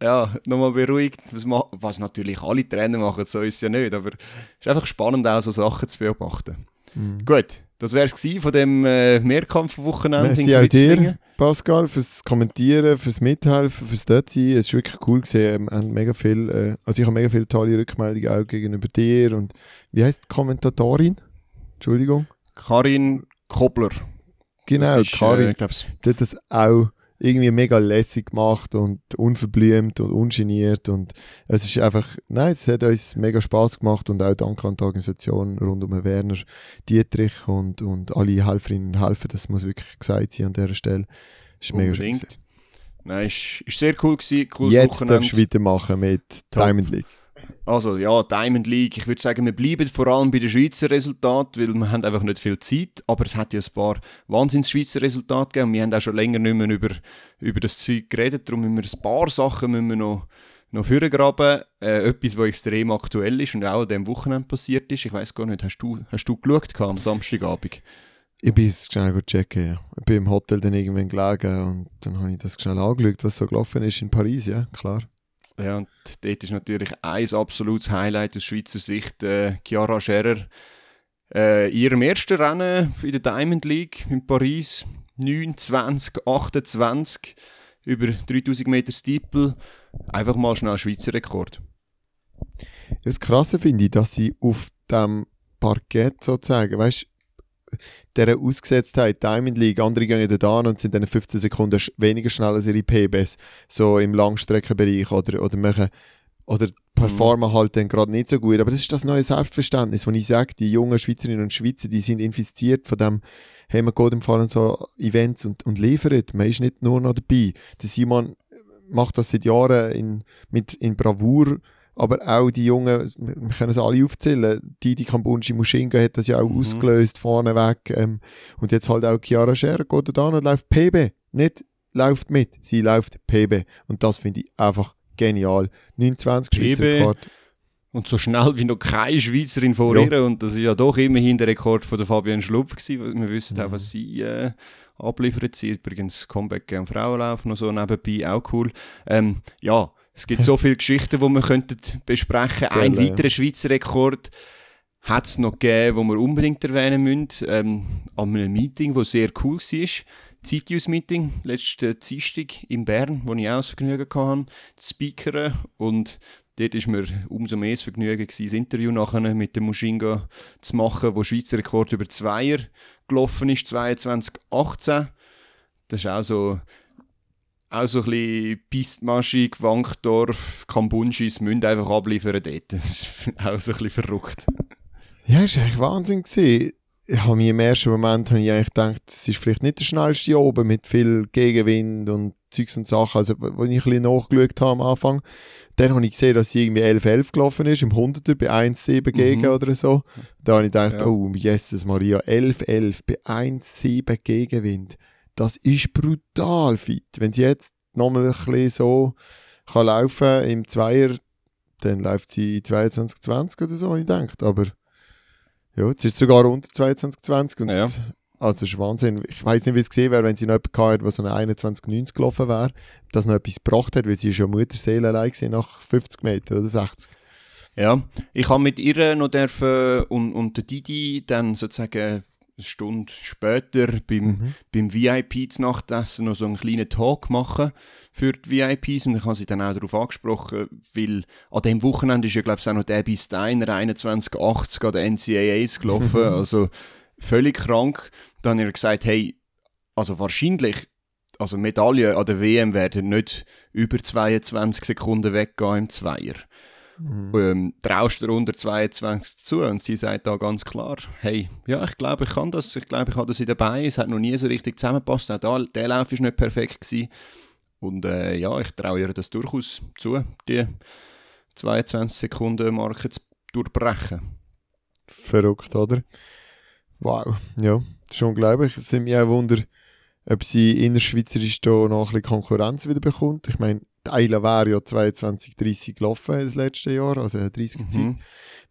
B: ja, nochmal beruhigt, was, was natürlich alle Trainer machen, so ist es ja nicht, aber es ist einfach spannend auch so Sachen zu beobachten.
A: Mhm.
B: Gut, das wäre es von dem äh, Mehrkampfwochenende in Kitzlingen.
A: Pascal, fürs Kommentieren, fürs Mithelfen, fürs dort sein. Es ist wirklich cool gesehen. Wir haben mega viel, äh, also ich habe mega viele tolle Rückmeldungen auch gegenüber dir und wie heißt die Kommentatorin? Entschuldigung.
B: Karin Kobler.
A: Genau,
B: Das ist,
A: Karin,
B: äh, glaub's-
A: die hat das auch irgendwie mega lässig gemacht und unverblümt und ungeniert und es ist einfach, nein, es hat uns mega Spaß gemacht und auch danke an die Organisation rund um Werner Dietrich und, und alle Helferinnen und Helfer, das muss wirklich gesagt sein an dieser Stelle. Ist mega schön. Gewesen.
B: Nein, ist, ist sehr cool gewesen, cooles
A: Jetzt
B: Wochenende.
A: darfst du weitermachen mit
B: Top.
A: Diamond League.
B: Also ja, Diamond League, ich würde sagen, wir bleiben vor allem bei den Schweizer Resultaten, weil wir haben einfach nicht viel Zeit, aber es hat ja ein paar Wahnsinns-Schweizer Resultate gegeben und wir haben auch schon länger nicht mehr über, über das Zeug geredet, darum müssen wir ein paar Sachen müssen wir noch, noch. Äh, etwas, was extrem aktuell ist und auch an diesem Wochenende passiert ist. Ich weiß gar nicht, hast du, hast du geschaut am Samstagabend?
A: Ich bin es schnell checken, ja. Ich bin im Hotel dann irgendwann gelegen und dann habe ich das schnell angeschaut, was so gelaufen ist in Paris, ja, klar.
B: Ja, und dort ist natürlich ein absolutes Highlight aus Schweizer Sicht äh, Chiara Scherer. Äh, in ihrem ersten Rennen in der Diamond League in Paris, 9, 20, 28, über 3000 Meter Steeple, einfach mal schnell Schweizer Rekord.
A: Das Krasse finde ich, dass sie auf dem Parkett sozusagen, weißt dieser Ausgesetztheit, Diamond League, andere gehen da an und sind dann 15 Sekunden weniger schnell als ihre PBs, so im Langstreckenbereich oder, oder machen oder performen halt dann gerade nicht so gut. Aber das ist das neue Selbstverständnis, wo ich sage, die jungen Schweizerinnen und Schweizer, die sind infiziert von dem, hey, man geht im Fall so Events und, und liefert. Man ist nicht nur noch dabei. Der Simon macht das seit Jahren in, mit, in Bravour, aber auch die Jungen, wir können es alle aufzählen, die, die Kambunji Mushinga hat das ja auch
B: Mhm.
A: ausgelöst, vorneweg. Ähm, und jetzt halt auch Chiara Scherer geht da und läuft PB. Nicht läuft mit, sie läuft PB. Und das finde ich einfach genial. 29 Schweizer. Rekord.
B: Und so schnell wie noch keine Schweizerin vor
A: Ja.
B: ihr. Und das ist ja doch immerhin der Rekord von der Fabienne Schlupf gewesen. weil Wir wissen auch,
A: Mhm.
B: was sie äh, abliefert. Sie übrigens Comeback am Frauenlauf noch so nebenbei, auch cool. Ähm, ja, es gibt so viele Geschichten, die wir könnten besprechen Ein
A: Zählen, ja.
B: weiterer Schweizer Rekord hat es noch gegeben, wo wir unbedingt erwähnen müssen. Ähm, an einem Meeting, das sehr cool war. Zeituse-Meeting, letzten Dienstag in Bern, wo ich auch das Vergnügen hatte, zu speakern. Und dort war mir umso mehr das Vergnügen, gewesen, das Interview nachher mit dem Mushinga zu machen, wo Schweizer Rekord über Zweier gelaufen ist, 22,18. Das ist auch so, auch so ein bisschen Pistmaschig, Wankdorf, Kambunschis müssen einfach abliefern dort. Das ist auch so ein bisschen verrückt.
A: Ja, es war eigentlich Wahnsinn. Gewesen. Ich habe mir im ersten Moment habe ich eigentlich gedacht, es ist vielleicht nicht der schnellste oben mit viel Gegenwind und Zeugs und Sachen. Also, wo ich ein bisschen nachgeschaut habe am Anfang, dann habe ich gesehen, dass sie irgendwie 11-11 gelaufen ist, im 100er bei 1,7 gegen
B: Mhm.
A: oder so. Da habe ich gedacht,
B: Ja.
A: oh, Jesus Maria, 11-11 bei 1,7 Gegenwind. Das ist brutal fit. Wenn sie jetzt nochmal ein bisschen so kann laufen im Zweier, dann läuft sie 22-20 oder so, ich gedacht. Aber ja, jetzt ist sogar unter 22-20 und
B: Ja.
A: also das ist Wahnsinn. Ich weiß nicht, wie es gesehen wäre, wenn sie noch jemanden hätte, der so eine 21-90 gelaufen wäre, das noch etwas gebracht hat, weil sie ist ja Mutterseele allein gewesen nach 50 Metern oder 60.
B: Ja, ich habe mit ihr noch dürfen und, und der Didi dann sozusagen eine Stunde später beim,
A: Mhm.
B: beim VIP zu Nachtessen noch so einen kleinen Talk machen für die VIPs und ich habe sie dann auch darauf angesprochen, weil an dem Wochenende ist ja glaube ich auch noch Debbie Steiner 2180 an den NCAAs gelaufen, also völlig krank. Dann hat er gesagt, hey, also wahrscheinlich, also Medaillen an der WM werden nicht über 22 Sekunden weggehen im Zweier
A: Mhm.
B: ähm, traust du unter 22 zu und sie sagt da ganz klar, hey, ja, ich glaube, ich kann das, ich glaube, ich habe das in dabei, es hat noch nie so richtig zusammengepasst, auch da, der Lauf ist nicht perfekt gewesen und äh, ja, ich traue ihr das durchaus zu, die 22 Sekunden Marke zu durchbrechen.
A: Verrückt, oder? Wow, ja, das ist unglaublich. Es sind mir auch Wunder, ob sie innerschweizerisch da noch ein bisschen Konkurrenz wieder bekommt. Ich meine, Eila wäre ja 22, 30 gelaufen das letzte Jahr, also eine 30 Zeit.
B: Mhm.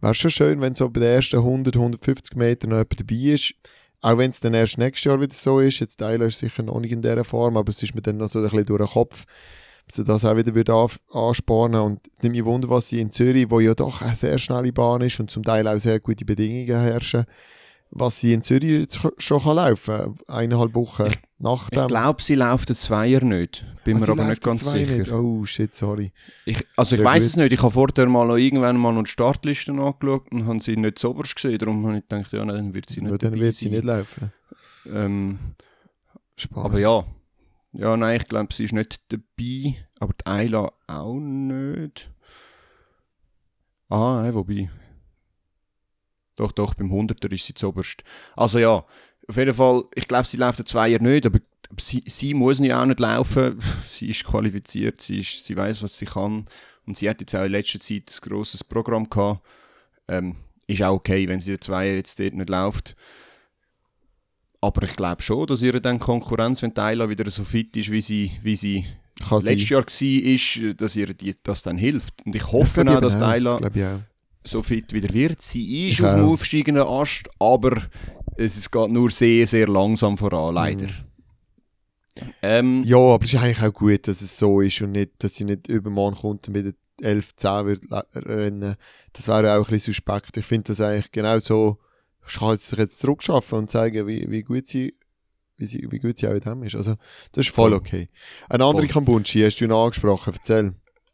A: Wäre schon schön, wenn so bei den ersten 100, 150 Metern noch jemand dabei ist. Auch wenn es dann erst nächstes Jahr wieder so ist. Jetzt Tyler ist sicher noch nicht in dieser Form, aber es ist mir dann noch so ein bisschen durch den Kopf, ob sie das auch wieder würde an, anspornen Und ich mich wundern, was sie in Zürich, wo ja doch eine sehr schnelle Bahn ist und zum Teil auch sehr gute Bedingungen herrschen, was sie in Zürich jetzt schon kann laufen kann. Eineinhalb Wochen nach
B: Ich
A: dem.
B: glaube, sie läuft den Zweier nicht, bin
A: Ah,
B: mir aber nicht ganz sicher.
A: nicht. Oh shit, sorry.
B: Ich, also ich weiß es nicht, ich habe vorher mal noch irgendwann mal noch die Startliste angeschaut und habe sie nicht so oberst gesehen, darum habe ich gedacht, ja, nein, dann wird sie nicht
A: Ja, dann wird sie
B: sein.
A: nicht laufen.
B: Ähm,
A: Spannend.
B: Aber ja. Ja, nein, ich glaube, sie ist nicht dabei. Aber die Ayla auch nicht. Ah, nein, wobei. Doch, doch, beim 100er ist sie zuoberst. Also ja, auf jeden Fall, ich glaube, sie läuft den Zweier nicht, aber sie, sie muss ja auch nicht laufen. Sie ist qualifiziert, sie, ist, sie weiß, was sie kann. Und sie hat jetzt auch in letzter Zeit ein grosses Programm gehabt. Ähm, ist auch okay, wenn sie den Zweier jetzt dort nicht läuft. Aber ich glaube schon, dass ihre dann Konkurrenz, wenn Tyler wieder so fit ist, wie sie, wie sie
A: Kann
B: letztes Jahr war, ist, dass ihr die, das dann hilft. Und ich
A: Das
B: hoffe
A: ich
B: auch, dass
A: eben
B: so fit wieder wird. Sie ist
A: Ich
B: auf dem
A: auch.
B: aufsteigenden Ast, aber es es geht nur sehr, sehr langsam voran, leider. Ähm,
A: Ja, aber es ist eigentlich auch gut, dass es so ist und nicht, dass sie nicht übermorgen kommt und wieder 11, 10 wird rennen. Das wäre auch ein bisschen suspekt. Ich finde das eigentlich genau so, ich kann sich jetzt zurückschaffen und zeigen, wie, wie gut sie wie, sie, wie gut sie auch in dem ist. Also, das ist voll okay. Ein anderer
B: Voll.
A: Kambunschi hast du noch angesprochen, erzähl.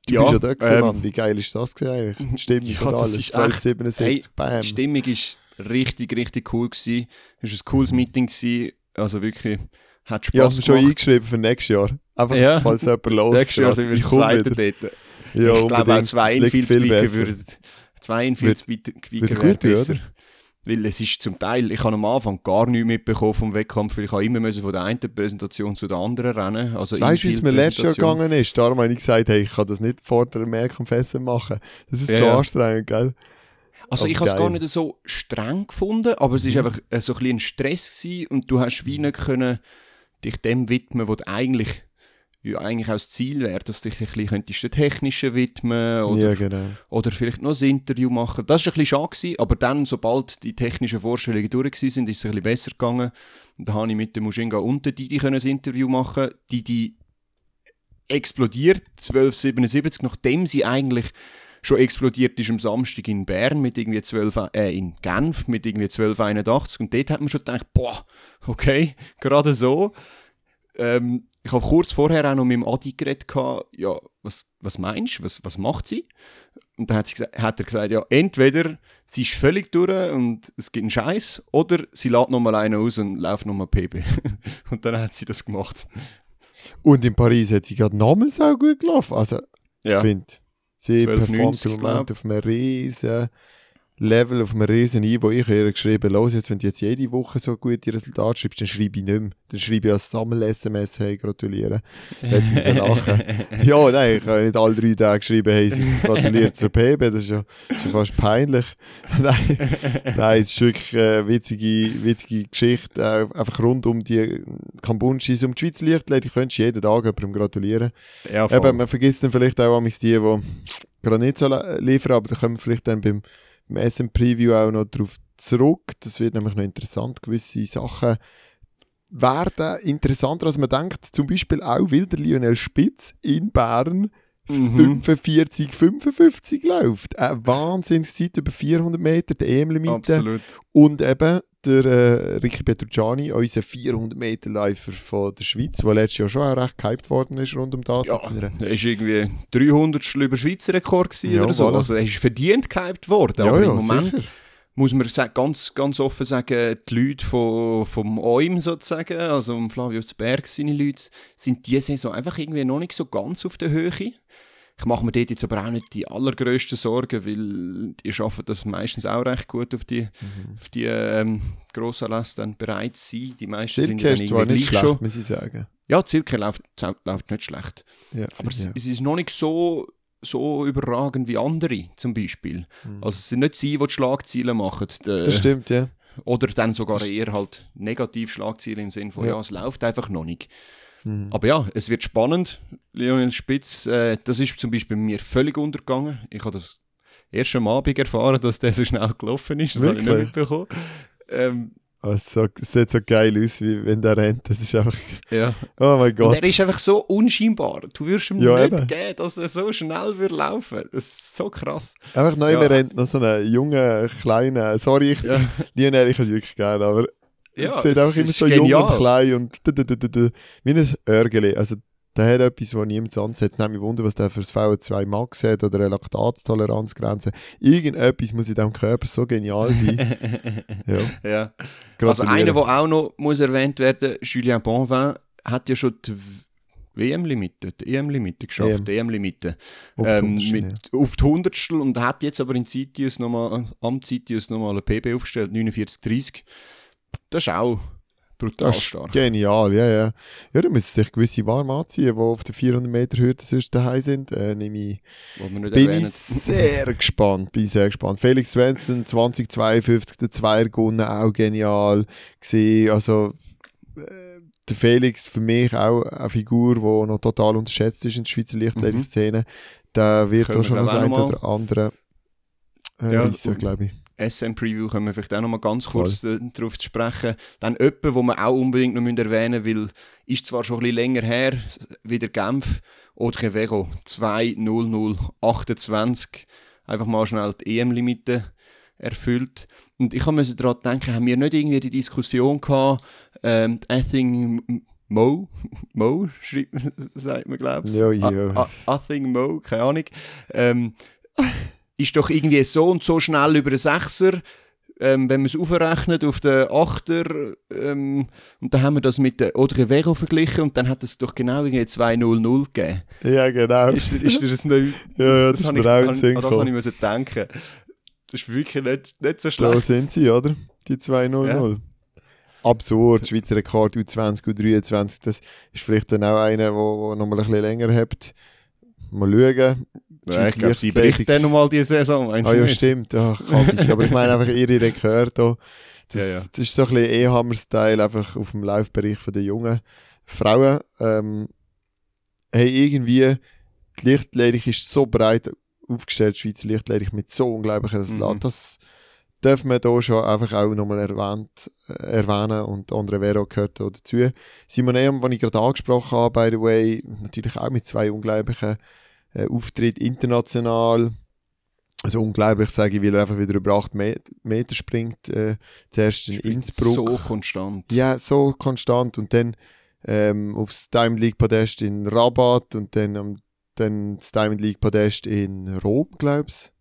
A: Du
B: Ja,
A: bist ja da gewesen,
B: ähm,
A: Mann. Wie geil ist das eigentlich? Die Stimmung
B: Ja,
A: und alles.
B: ist
A: 1277, bam.
B: Die Stimmung war richtig, richtig cool. Gewesen. Es war ein cooles Meeting. Gewesen. Also wirklich, hat Spaß
A: Ich habe schon
B: gemacht.
A: eingeschrieben für nächstes Jahr. Einfach,
B: Ja.
A: falls jemand los
B: Nächstes Jahr sind wir
A: Ich
B: das zweite dort.
A: Ja,
B: ich glaube auch zwei Infield-Speaker würden. Zwei Infield-Speaker
A: würde
B: wäre
A: gut tun,
B: besser.
A: oder?
B: Weil es ist zum Teil, ich habe am Anfang gar nichts mitbekommen vom Wettkampf, weil ich habe immer müssen von der einen Präsentation zu der anderen rennen. Also
A: Weißt du, wie es mir letztes Jahr gegangen ist? Darum habe ich gesagt, hey, ich kann das nicht vor der Mehrkampfessen machen. Das ist
B: Ja,
A: so
B: ja.
A: anstrengend, gell?
B: Also
A: Aber
B: ich habe es gar nicht so streng gefunden, aber es war
A: Mhm.
B: einfach äh, so ein bisschen ein Stress gewesen und du hast wie nicht können dich dem widmen, was du eigentlich, ja, eigentlich auch das Ziel wäre, dass du dich ein bisschen könntest der Technischen widmen oder,
A: ja, genau.
B: oder vielleicht noch ein Interview machen. Das war ein bisschen schade, gewesen, aber dann, sobald die technischen Vorstellungen durch waren, ist es ein bisschen besser gegangen. Da habe ich mit dem Mushinga und der Didi ein Interview machen. Didi explodiert 1277, nachdem sie eigentlich schon explodiert ist am Samstag in Bern mit irgendwie 12, äh, in Genf mit irgendwie 1281 und dort hat man schon gedacht, boah, okay, gerade so. Ähm, ich habe kurz vorher auch noch mit dem Adi geredet, ja, was, was meinst du, was, was macht sie? Und dann hat, sie gesagt, hat er gesagt, ja, entweder sie ist völlig durch und es gibt einen Scheiß, oder sie lädt nochmal einen aus und läuft nochmal PB. und dann hat sie das gemacht.
A: Und in Paris hat sie gerade nochmals auch gut gelaufen. Also,
B: Ja,
A: ich finde, sie
B: 12,90
A: performt im Moment auf einem riesen Level, auf einem riesen Niveau. Ich habe ihr geschrieben, los, jetzt, wenn du jetzt jede Woche so gute Resultate schreibst, dann schreibe ich nicht mehr. Dann schreibe ich als Sammel-SMS, hey, gratuliere. Sie müssen lachen. ja, nein, ich habe nicht alle drei Tage geschrieben, hey, sie gratuliert zur PB, das ist ja, ist ja fast peinlich. nein, nein, es ist wirklich eine witzige, witzige Geschichte, äh, einfach rund um die Kambunschis, um die Schweizer Lichtlady, du könntest jeden Tag jemandem gratulieren.
B: ja.
A: Eben, man vergisst dann vielleicht auch manchmal die, die gerade nicht so li- liefern, aber da kommen wir vielleicht dann beim, beim SM-Preview auch noch drauf zurück. Das wird nämlich noch interessant. Gewisse Sachen werden interessanter, als man denkt. Zum Beispiel auch, weil der Lionel Spitz in Bern
B: Mhm.
A: 45, 55 läuft. Eine Wahnsinnszeit über 400 Meter, der EM-Limite.
B: Absolut.
A: Und eben der äh, Ricky Petrucciani, unser 400 Meter Läufer von der Schweiz, der letztes Jahr schon auch recht gehypt worden ist rund um das.
B: Ja, er war irgendwie 300 über Schweizer Rekord gewesen
A: Ja,
B: oder so.
A: voilà.
B: Also er ist verdient gehypt worden.
A: Ja,
B: aber
A: ja,
B: im Moment
A: sicher.
B: muss man ganz, ganz offen sagen, die Leute von, vom OIM sozusagen, also um Flavius Berg, seine Leute, sind diese Saison einfach irgendwie noch nicht so ganz auf der Höhe. Ich mache mir dort jetzt aber auch nicht die allergrößten Sorgen, weil die schaffen das meistens auch recht gut auf die,
A: Mhm.
B: auf die ähm, Grossanlässe dann bereit zu sein. Die meisten sind
A: Silke
B: dann
A: ist zwar nicht schlecht,
B: schon.
A: muss ich sagen.
B: Ja, Silke läuft, läuft nicht schlecht.
A: Ja,
B: Aber es, es ist noch nicht so, so überragend wie andere zum Beispiel.
A: Mhm.
B: Also es sind nicht sie, die die Schlagziele machen. Der-
A: das stimmt, ja.
B: Oder dann sogar eher halt Negativschlagziele im Sinne von,
A: Ja.
B: ja. es läuft einfach noch nicht.
A: Mhm.
B: Aber ja, es wird spannend. Lionel Spitz, äh, das ist zum Beispiel bei mir völlig untergegangen. Ich habe das erst am Abend erfahren, dass der so schnell gelaufen ist. Das habe ich nicht mitbekommen. Ähm,
A: Also, es sieht so geil aus, wie wenn der rennt. Das ist einfach.
B: ja.
A: Oh mein
B: Und
A: Gott.
B: er ist einfach so unscheinbar. Du würdest ihm
A: Ja,
B: nicht
A: eben.
B: geben, dass er so schnell würde laufen. Das ist so krass.
A: Einfach neu
B: Ja.
A: rennt noch so einen jungen, kleinen. Sorry, ich,
B: Ja.
A: Lionel, ich hätte wirklich gerne, aber
B: Ja,
A: es sieht einfach immer so jung und klein und d -d wie ein Örgeli. Also, der hat etwas, was niemand sonst hat. Es nimmt mich wunder, was der für das VO2 Max hat oder eine Laktatstoleranzgrenze. Irgendetwas muss in diesem Körper so genial sein.
B: ja. ja. Also einer, der auch noch muss erwähnt werden Julien Bonvin, hat ja schon die WM-Limite, die EM-Limite geschafft, die EM-Limite. Auf, ähm, mit, ja. auf die Hundertstel und hat jetzt aber in Citius nochmal, am Citius nochmal eine PB aufgestellt, 49,30. Das ist auch brutal das stark.
A: Genial, ja, ja. Ja, da müssen sich gewisse warm anziehen, die auf der 400 Meter Hürde sonst daheim sind. Äh, ich, bin erwähnen. ich sehr gespannt, bin sehr gespannt. Felix Svensson, 2052, der Zweier gewonnen, auch genial gesehen. Also, äh, der Felix für mich auch eine Figur, die noch total unterschätzt ist in der Schweizer Lichtledig-Szene. Mhm. Der wird auch schon noch ein oder andere äh, ja, glaube ich.
B: SM-Preview können wir vielleicht auch noch mal ganz kurz äh, darauf sprechen. Dann jemand, wo wir auch unbedingt noch erwähnen müssen, weil ist zwar schon ein bisschen länger her, wieder Genf, oder Vero 2.00.28, einfach mal schnell die EM-Limite erfüllt. Und ich musste daran denken, haben wir nicht irgendwie die Diskussion gehabt, ähm, I think Mo, Mo, schreibt, sagt man, glaube ich.
A: Ja, ja.
B: I, think Mo, keine Ahnung. Ähm, ist doch irgendwie so und so schnell über den Sechser, ähm, wenn man es aufrechnet auf den Achter, ähm, und dann haben wir das mit der Audrey Vero verglichen und dann hat es doch genau irgendwie 2-0-0 gegeben.
A: Ja, genau.
B: Ist, ist das nicht...
A: ja, das, das ist mir auch ich,
B: an, das habe ich denken. Das ist wirklich nicht, nicht so schlecht.
A: Da sind sie, oder? Die 2-0-0. Ja. Absurd, Schweizer Rekord U20, U23, das ist vielleicht dann auch einer, der nochmal ein bisschen länger hat. Mal schauen.
B: Ja, ich glaube, sie bricht dann nochmal diese Saison.
A: Ah ja, stimmt. Ja, aber ich meine einfach ihre Rekorde. Das, ja, ja. das ist so ein bisschen E-Hammer-Style, einfach auf dem Laufbereich der jungen Frauen. Ähm, hey, irgendwie, die Lichtledig ist so breit aufgestellt, die Schweiz Lichtledig mit so unglaublichen Resultaten. Mhm. Das darf man hier schon einfach auch nochmal erwähnt, äh, erwähnen und andere Vero gehört auch dazu. Simon Ehm, den ich gerade angesprochen habe, by the way, natürlich auch mit zwei unglaublichen äh, Auftritten international. Also unglaublich, sage ich, weil er einfach wieder über 8 Meter springt. Äh, zuerst in Innsbruck.
B: So konstant.
A: Ja, so konstant. Und dann ähm, aufs Diamond League Podest in Rabat und dann am dann das Diamond League Podest in Rom, glaube ich.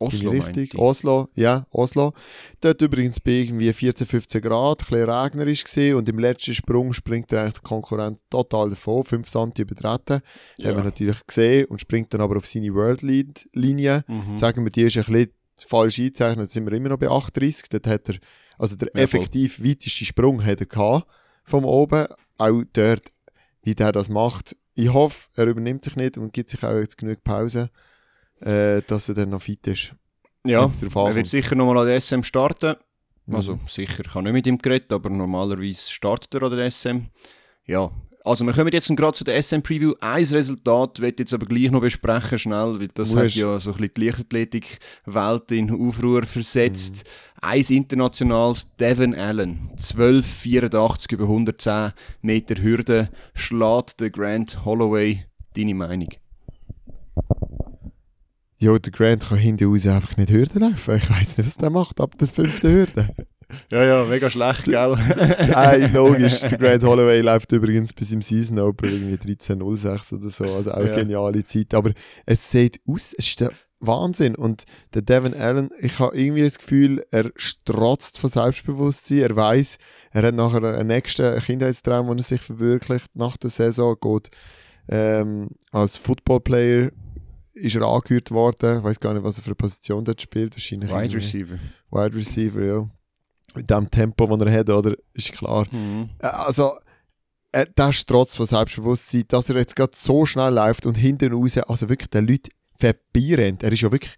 B: Oslo,
A: richtig? Oslo, ja, Oslo. Dort übrigens bei irgendwie 14, 15 Grad, ein bisschen regnerisch gesehen und im letzten Sprung springt der, Konkurrent total davon, 5 cm übertreten. Ja. Haben wir natürlich gesehen und springt dann aber auf seine World Lead Linie. Mhm. Sagen wir, die ist ein bisschen falsch eingezeichnet, sind wir immer noch bei 38. Dort hat er, also der ja, effektiv voll. weiteste Sprung hat er gehabt, vom oben. Auch dort, wie der das macht. Ich hoffe, er übernimmt sich nicht und gibt sich auch jetzt genug Pause äh, dass er dann noch fit ist.
B: Ja, er wird sicher nochmal an der SM starten. Mhm. Also sicher, ich habe nicht mit ihm geredet, aber normalerweise startet er an der SM. Ja, also wir kommen jetzt gerade zu der SM-Preview. Ein Resultat wird jetzt aber gleich noch besprechen, schnell, weil das Muss. hat ja so ein bisschen die Leichtathletik-Welt in Aufruhr versetzt. Mhm. Eins internationales, Devon Allen, 12,84 über 110 Meter Hürde, schlägt der Grant Holloway. Deine Meinung?
A: Ja, der Grant kann hinten raus einfach nicht Hürden laufen. Ich weiß nicht, was der macht ab der fünften Hürde.
B: ja, ja, mega schlecht, gell?
A: Nein, logisch. Der Grant Holloway läuft übrigens bis im Season Open irgendwie 13.06 oder so. Also auch ja. geniale Zeit. Aber es sieht aus, es ist der Wahnsinn. Und der Devin Allen, ich habe irgendwie das Gefühl, er strotzt von Selbstbewusstsein. Er weiß, er hat nachher einen nächsten Kindheitstraum, den er sich verwirklicht nach der Saison geht. Ähm, als Football-Player ist er angehört worden. Ich weiß gar nicht, was er für eine Position dort spielt. Wahrscheinlich
B: Wide Receiver.
A: Wide Receiver, ja. Mit dem Tempo, das er hat, oder? Ist klar. Mhm. Äh, also, äh, das ist trotz von Selbstbewusstsein, dass er jetzt gerade so schnell läuft und hinten raus, also wirklich den Leuten vorbeirennt. Er ist ja wirklich,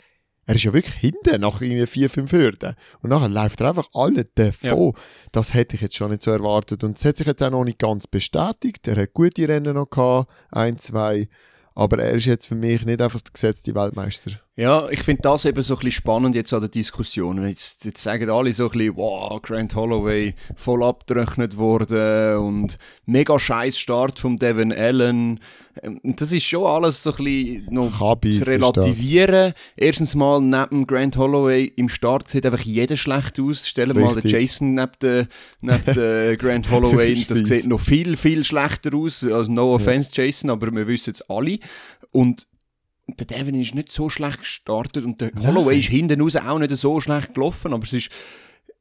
A: er ist ja wirklich hinten nach irgendwie vier, fünf Hürden. Und nachher läuft er einfach alle davon. Ja. Das hätte ich jetzt schon nicht so erwartet. Und es hat sich jetzt auch noch nicht ganz bestätigt. Er hat gute Rennen noch gehabt, ein, zwei. Aber er ist jetzt für mich nicht einfach der gesetzte Weltmeister.
B: Ja, ich finde das eben so ein bisschen spannend jetzt an der Diskussion. Jetzt, jetzt sagen alle so ein bisschen, wow, Grant Holloway voll abgerechnet worden und mega scheiß Start vom Devin Allen. Ähm, das ist schon alles so ein bisschen noch
A: Kabis
B: zu relativieren. Erstens mal, neben Grant Holloway im Start sieht einfach jeder schlecht aus. Stellen wir mal den. Jason neben, den, neben den Grant Holloway. Das sieht noch viel, viel schlechter aus. Also no offense, Jason, aber wir wissen es alle. Und der Devin ist nicht so schlecht gestartet und der Holloway ist hinten raus auch nicht so schlecht gelaufen, aber es ist,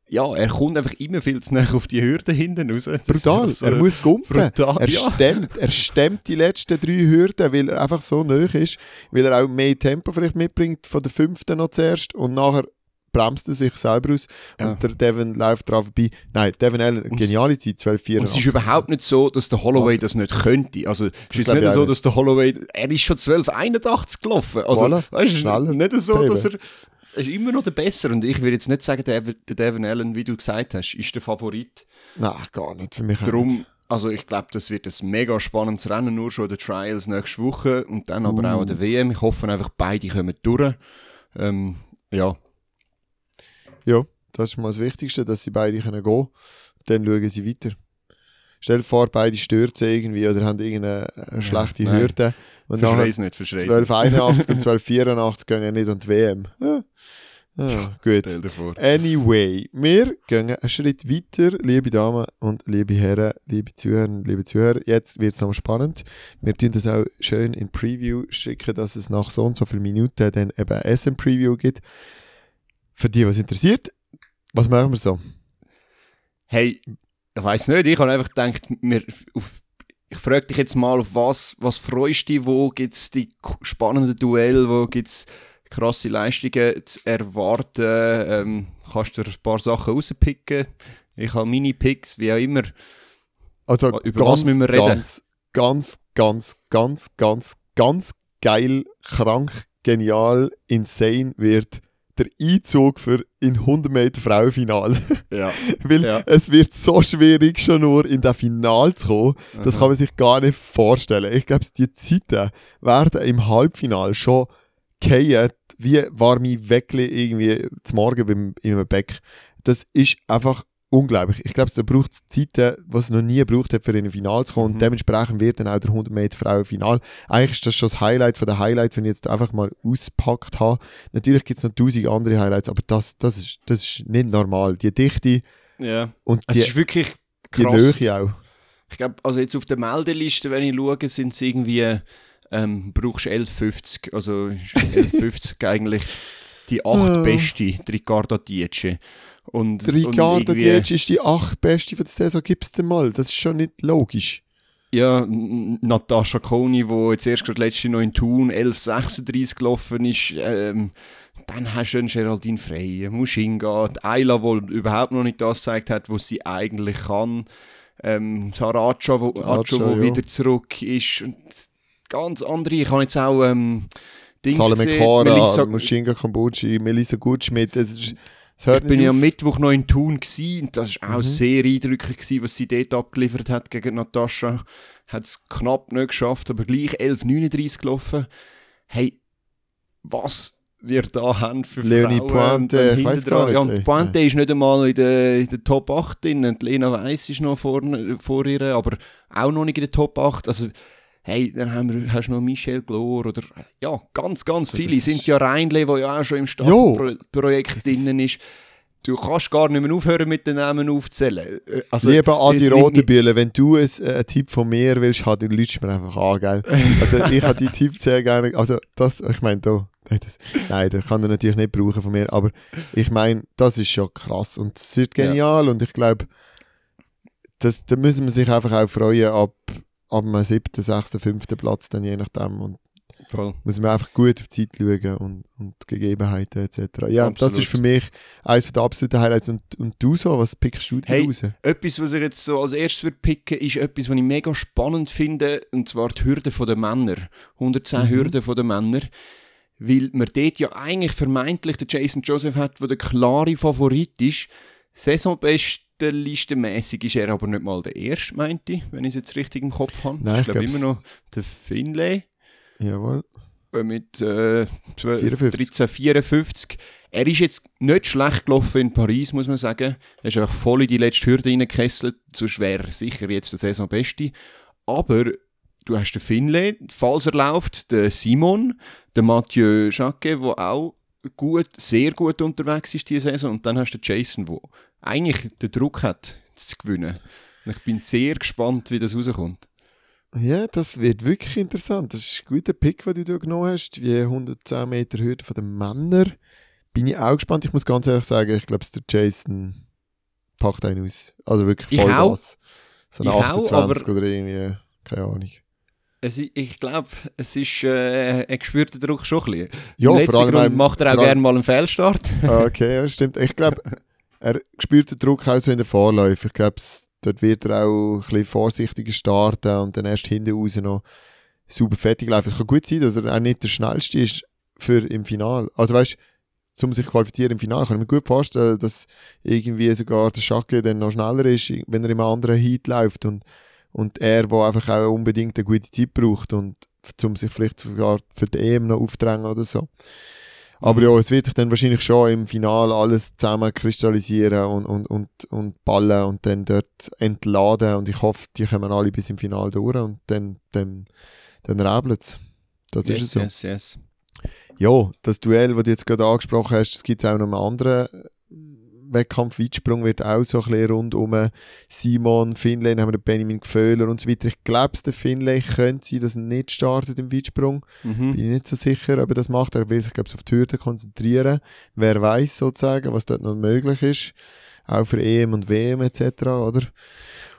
B: ja, er kommt einfach immer viel zu nah auf die Hürde hinten raus. Das
A: Brutal,
B: so
A: er muss gumpen.
B: brutal,
A: er,
B: ja.
A: stemmt, er stemmt die letzten drei Hürden, weil er einfach so nöch ist, weil er auch mehr Tempo vielleicht mitbringt von der fünften noch zuerst und nachher bremst er sich selber aus
B: Ja.
A: und der Devin läuft drauf vorbei. Nein, Devin Allen,
B: Und-
A: geniale Zeit, 12,84.
B: Und es ist überhaupt nicht so, dass der Holloway
A: Wahnsinn.
B: das nicht könnte. Also, es ist nicht so, dass der Holloway, er ist schon 1281 gelaufen. Also,
A: Voilà,
B: weißt du,
A: schneller.
B: nicht so, dass er, ist immer noch der Besser. Und ich will jetzt nicht sagen, der, der Devin Allen, wie du gesagt hast, ist der Favorit.
A: Nein, gar nicht, für mich auch nicht.
B: Darum, also ich glaube, das wird ein mega spannendes Rennen, nur schon den Trials nächste Woche und dann aber
A: Uh.
B: auch an der WM. Ich hoffe einfach, beide kommen durch. Ähm, ja,
A: Ja, das ist mal das Wichtigste, dass sie beide können gehen Dann schauen sie weiter. Stell dir vor, beide stürzen irgendwie oder haben irgendeine äh, schlechte
B: nein.
A: Hürde. Und
B: verschrei's nicht, verschrei's nicht.
A: 1281 und 1284 gehen nicht an die WM. Ja. Ja, gut. Anyway, wir gehen einen Schritt weiter, liebe Damen und liebe Herren, liebe Zuhörer liebe Zuhörer. Jetzt wird es noch spannend. Wir tun das auch schön in Preview schicken, dass es nach so und so vielen Minuten dann eben SM-Preview gibt. Für die, was interessiert, was machen wir so?
B: Hey, ich weiß nicht, ich habe einfach gedacht, wir, auf, ich frage dich jetzt mal, auf was, was freust du dich, wo gibt es die spannenden Duelle, wo gibt es krasse Leistungen zu erwarten, ähm, kannst du ein paar Sachen rauspicken. Ich habe meine Picks, wie auch immer.
A: Also
B: Über was müssen wir reden?
A: Ganz, ganz, ganz, ganz, ganz, ganz geil, krank, genial, insane wird der Einzug für in 100 Meter Frauenfinal.
B: Ja.
A: Weil
B: Ja.
A: es wird so schwierig, schon nur in das Final zu kommen. Das
B: Aha.
A: kann man sich gar nicht vorstellen. Ich glaube, die Zeiten werden im Halbfinale schon fallen, wie warme Weckli irgendwie zum Morgen beim, in einem Beck. Das ist einfach unglaublich. Ich glaube, da braucht es Zeiten, die es noch nie gebraucht hat, für in ein Finale zu kommen.
B: Mhm.
A: Dementsprechend wird dann auch der 100 Meter Frauen-Final. Eigentlich ist das schon das Highlight von den Highlights, die ich jetzt einfach mal ausgepackt habe. Natürlich gibt es noch tausend andere Highlights, aber das, das, ist, das ist nicht normal. Die Dichte
B: ja.
A: und
B: Es
A: die,
B: ist wirklich
A: die
B: krass.
A: Nähe auch.
B: Ich glaube, also jetzt auf der Meldeliste, wenn ich schaue, sind es irgendwie, ähm, brauchst du 11,50. Also ist 11,50 eigentlich die acht beste, die Ricardo Dietsche. Und,
A: Ricardo Dietsch ist die acht beste von der Saison, gib's dir mal. Das ist schon nicht logisch.
B: Ja, Natascha Koni, die jetzt erst gerade letzte noch in Thun 11,36 gelaufen ist. Ähm, dann hast du einen Geraldine Frey, Mushinga, die Ayla, die überhaupt noch nicht das gezeigt hat, was sie eigentlich kann. Ähm, Saracha, wo,
A: Saracha,
B: Acho, wo
A: ja.
B: wieder zurück ist. Und ganz andere. Ich habe jetzt auch ähm, Dings
A: Salome
B: gesehen,
A: Kara,
B: Melissa-
A: Mushinga Kambuchi, Melissa Gutschmidt. Es, ist- es
B: ich bin ja am Mittwoch noch in Thun und das war auch
A: Mhm.
B: sehr eindrücklich, gewesen, was sie dort abgeliefert hat gegen Natascha. Hat es knapp nicht geschafft, aber gleich 11,39 gelaufen. Hey, was wir da haben für
A: Leonie
B: Frauen.
A: Pointe, ich
B: hinten
A: gar
B: Ja,
A: nicht, ey.
B: und Pointe ist nicht einmal in der, in der Top 8 drin. Und Lena Weiss ist noch vor, vor ihr, aber auch noch nicht in der Top 8. Also, hey, dann haben wir, hast du noch Michelle Glor oder, ja, ganz, ganz viele.
A: ist-
B: Sind ja Reinle, wo ja auch schon im. Staffelprojekt drin ist. Du kannst gar nicht mehr aufhören, mit den Namen aufzuzählen. Äh, Also,
A: Lieber Adi
B: es nimmt mich-
A: Rotenbühle, wenn du ein, äh, einen Tipp von mir willst, halt, dann lütst mir einfach an, gell? Also ich habe die Tipps sehr gerne, also das, ich meine, da, nein, das, nein, das kann er natürlich nicht brauchen von mir, aber ich meine, das ist schon krass und es ist genial und ich glaube, das, da müssen wir sich einfach auch freuen ab, ab dem siebten, sechsten, fünften Platz, dann je nachdem und
B: Voll.
A: muss man einfach gut auf die Zeit schauen und, und die Gegebenheiten etc. Ja, das
B: Absolut.
A: ist für mich eines der absoluten Highlights und, und du so, was pickst du
B: Hey,
A: raus?
B: Etwas, was ich jetzt so als erstes würde picken, ist etwas, was ich mega spannend finde, und zwar die Hürde der Männer. 110
A: Mhm.
B: Hürden der Männer. Weil man dort ja eigentlich vermeintlich den Jason Joseph hat, der der klare Favorit ist. Saisonbeste listenmäßig ist er aber nicht mal der Erste, meinte ich, wenn ich es jetzt richtig im Kopf habe.
A: Nein,
B: ich
A: ich
B: glaube immer noch der Finlay.
A: Jawohl.
B: äh, mit äh, 12,
A: 54.
B: 13, 54. Er ist jetzt nicht schlecht gelaufen in Paris, muss man sagen. Er ist einfach voll in die letzte Hürde reingekesselt. Sonst wäre er sicher jetzt der Saisonbeste. Aber du hast den Finlay, falls er läuft, den Simon, den Mathieu Jacquet, der auch gut, sehr gut unterwegs ist diese Saison. Und dann hast du den Jason, der eigentlich den Druck hat, zu gewinnen. Und ich bin sehr gespannt, wie das rauskommt.
A: Ja, das wird wirklich interessant. Das ist ein guter Pick, den du da genommen hast. Wie 110 Meter Hürde von den Männern. Bin ich auch gespannt. Ich muss ganz ehrlich sagen, ich glaube, der Jason packt einen aus. Also wirklich
B: Ich
A: voll
B: auch.
A: Gas. So eine
B: Ich auch,
A: 28
B: aber-
A: oder irgendwie, keine Ahnung.
B: Es, ich glaube, es ist, äh, er spürt den Druck schon ein bisschen.
A: Ja,
B: Im
A: vor allem
B: Grund
A: auch-
B: macht er auch gerne mal einen Fehlstart.
A: Ah, Okay, ja, stimmt. Ich glaube, er spürt den Druck auch so in den Vorläufen. Ich glaube, dort wird er auch ein bisschen vorsichtiger starten und dann erst hinten raus noch super fertig laufen. Es kann gut sein, dass er auch nicht der schnellste ist für im Final. Also weißt du, um sich qualifizieren im Final, kann ich mir gut vorstellen, dass irgendwie sogar der Schacke dann noch schneller ist, wenn er im anderen Heat läuft und, und er, wo einfach auch unbedingt eine gute Zeit braucht und um sich vielleicht sogar für die EM noch aufdrängen oder so. Aber ja, es wird sich dann wahrscheinlich schon im Finale alles zusammen kristallisieren und, und, und, und ballen und dann dort entladen. Und ich hoffe, die kommen alle bis im Finale durch und dann, dann, dann rebelt es. Das ist es
B: yes,
A: so.
B: yes, yes.
A: Ja, das Duell, das du jetzt gerade angesprochen hast, das gibt es auch noch einen anderen Wettkampf. Weitsprung wird auch so ein bisschen rund um Simon, Finlay, dann haben wir den Benjamin Gföhler und so weiter. Ich glaube, der Finlay könnte sein, dass er nicht startet im Weitsprung.
B: Mhm.
A: Bin ich nicht so sicher, ob er das macht. Er will sich, glaube ich, auf die Hürde konzentrieren. Wer weiß sozusagen, was dort noch möglich ist. Auch für EM und WM etc., oder?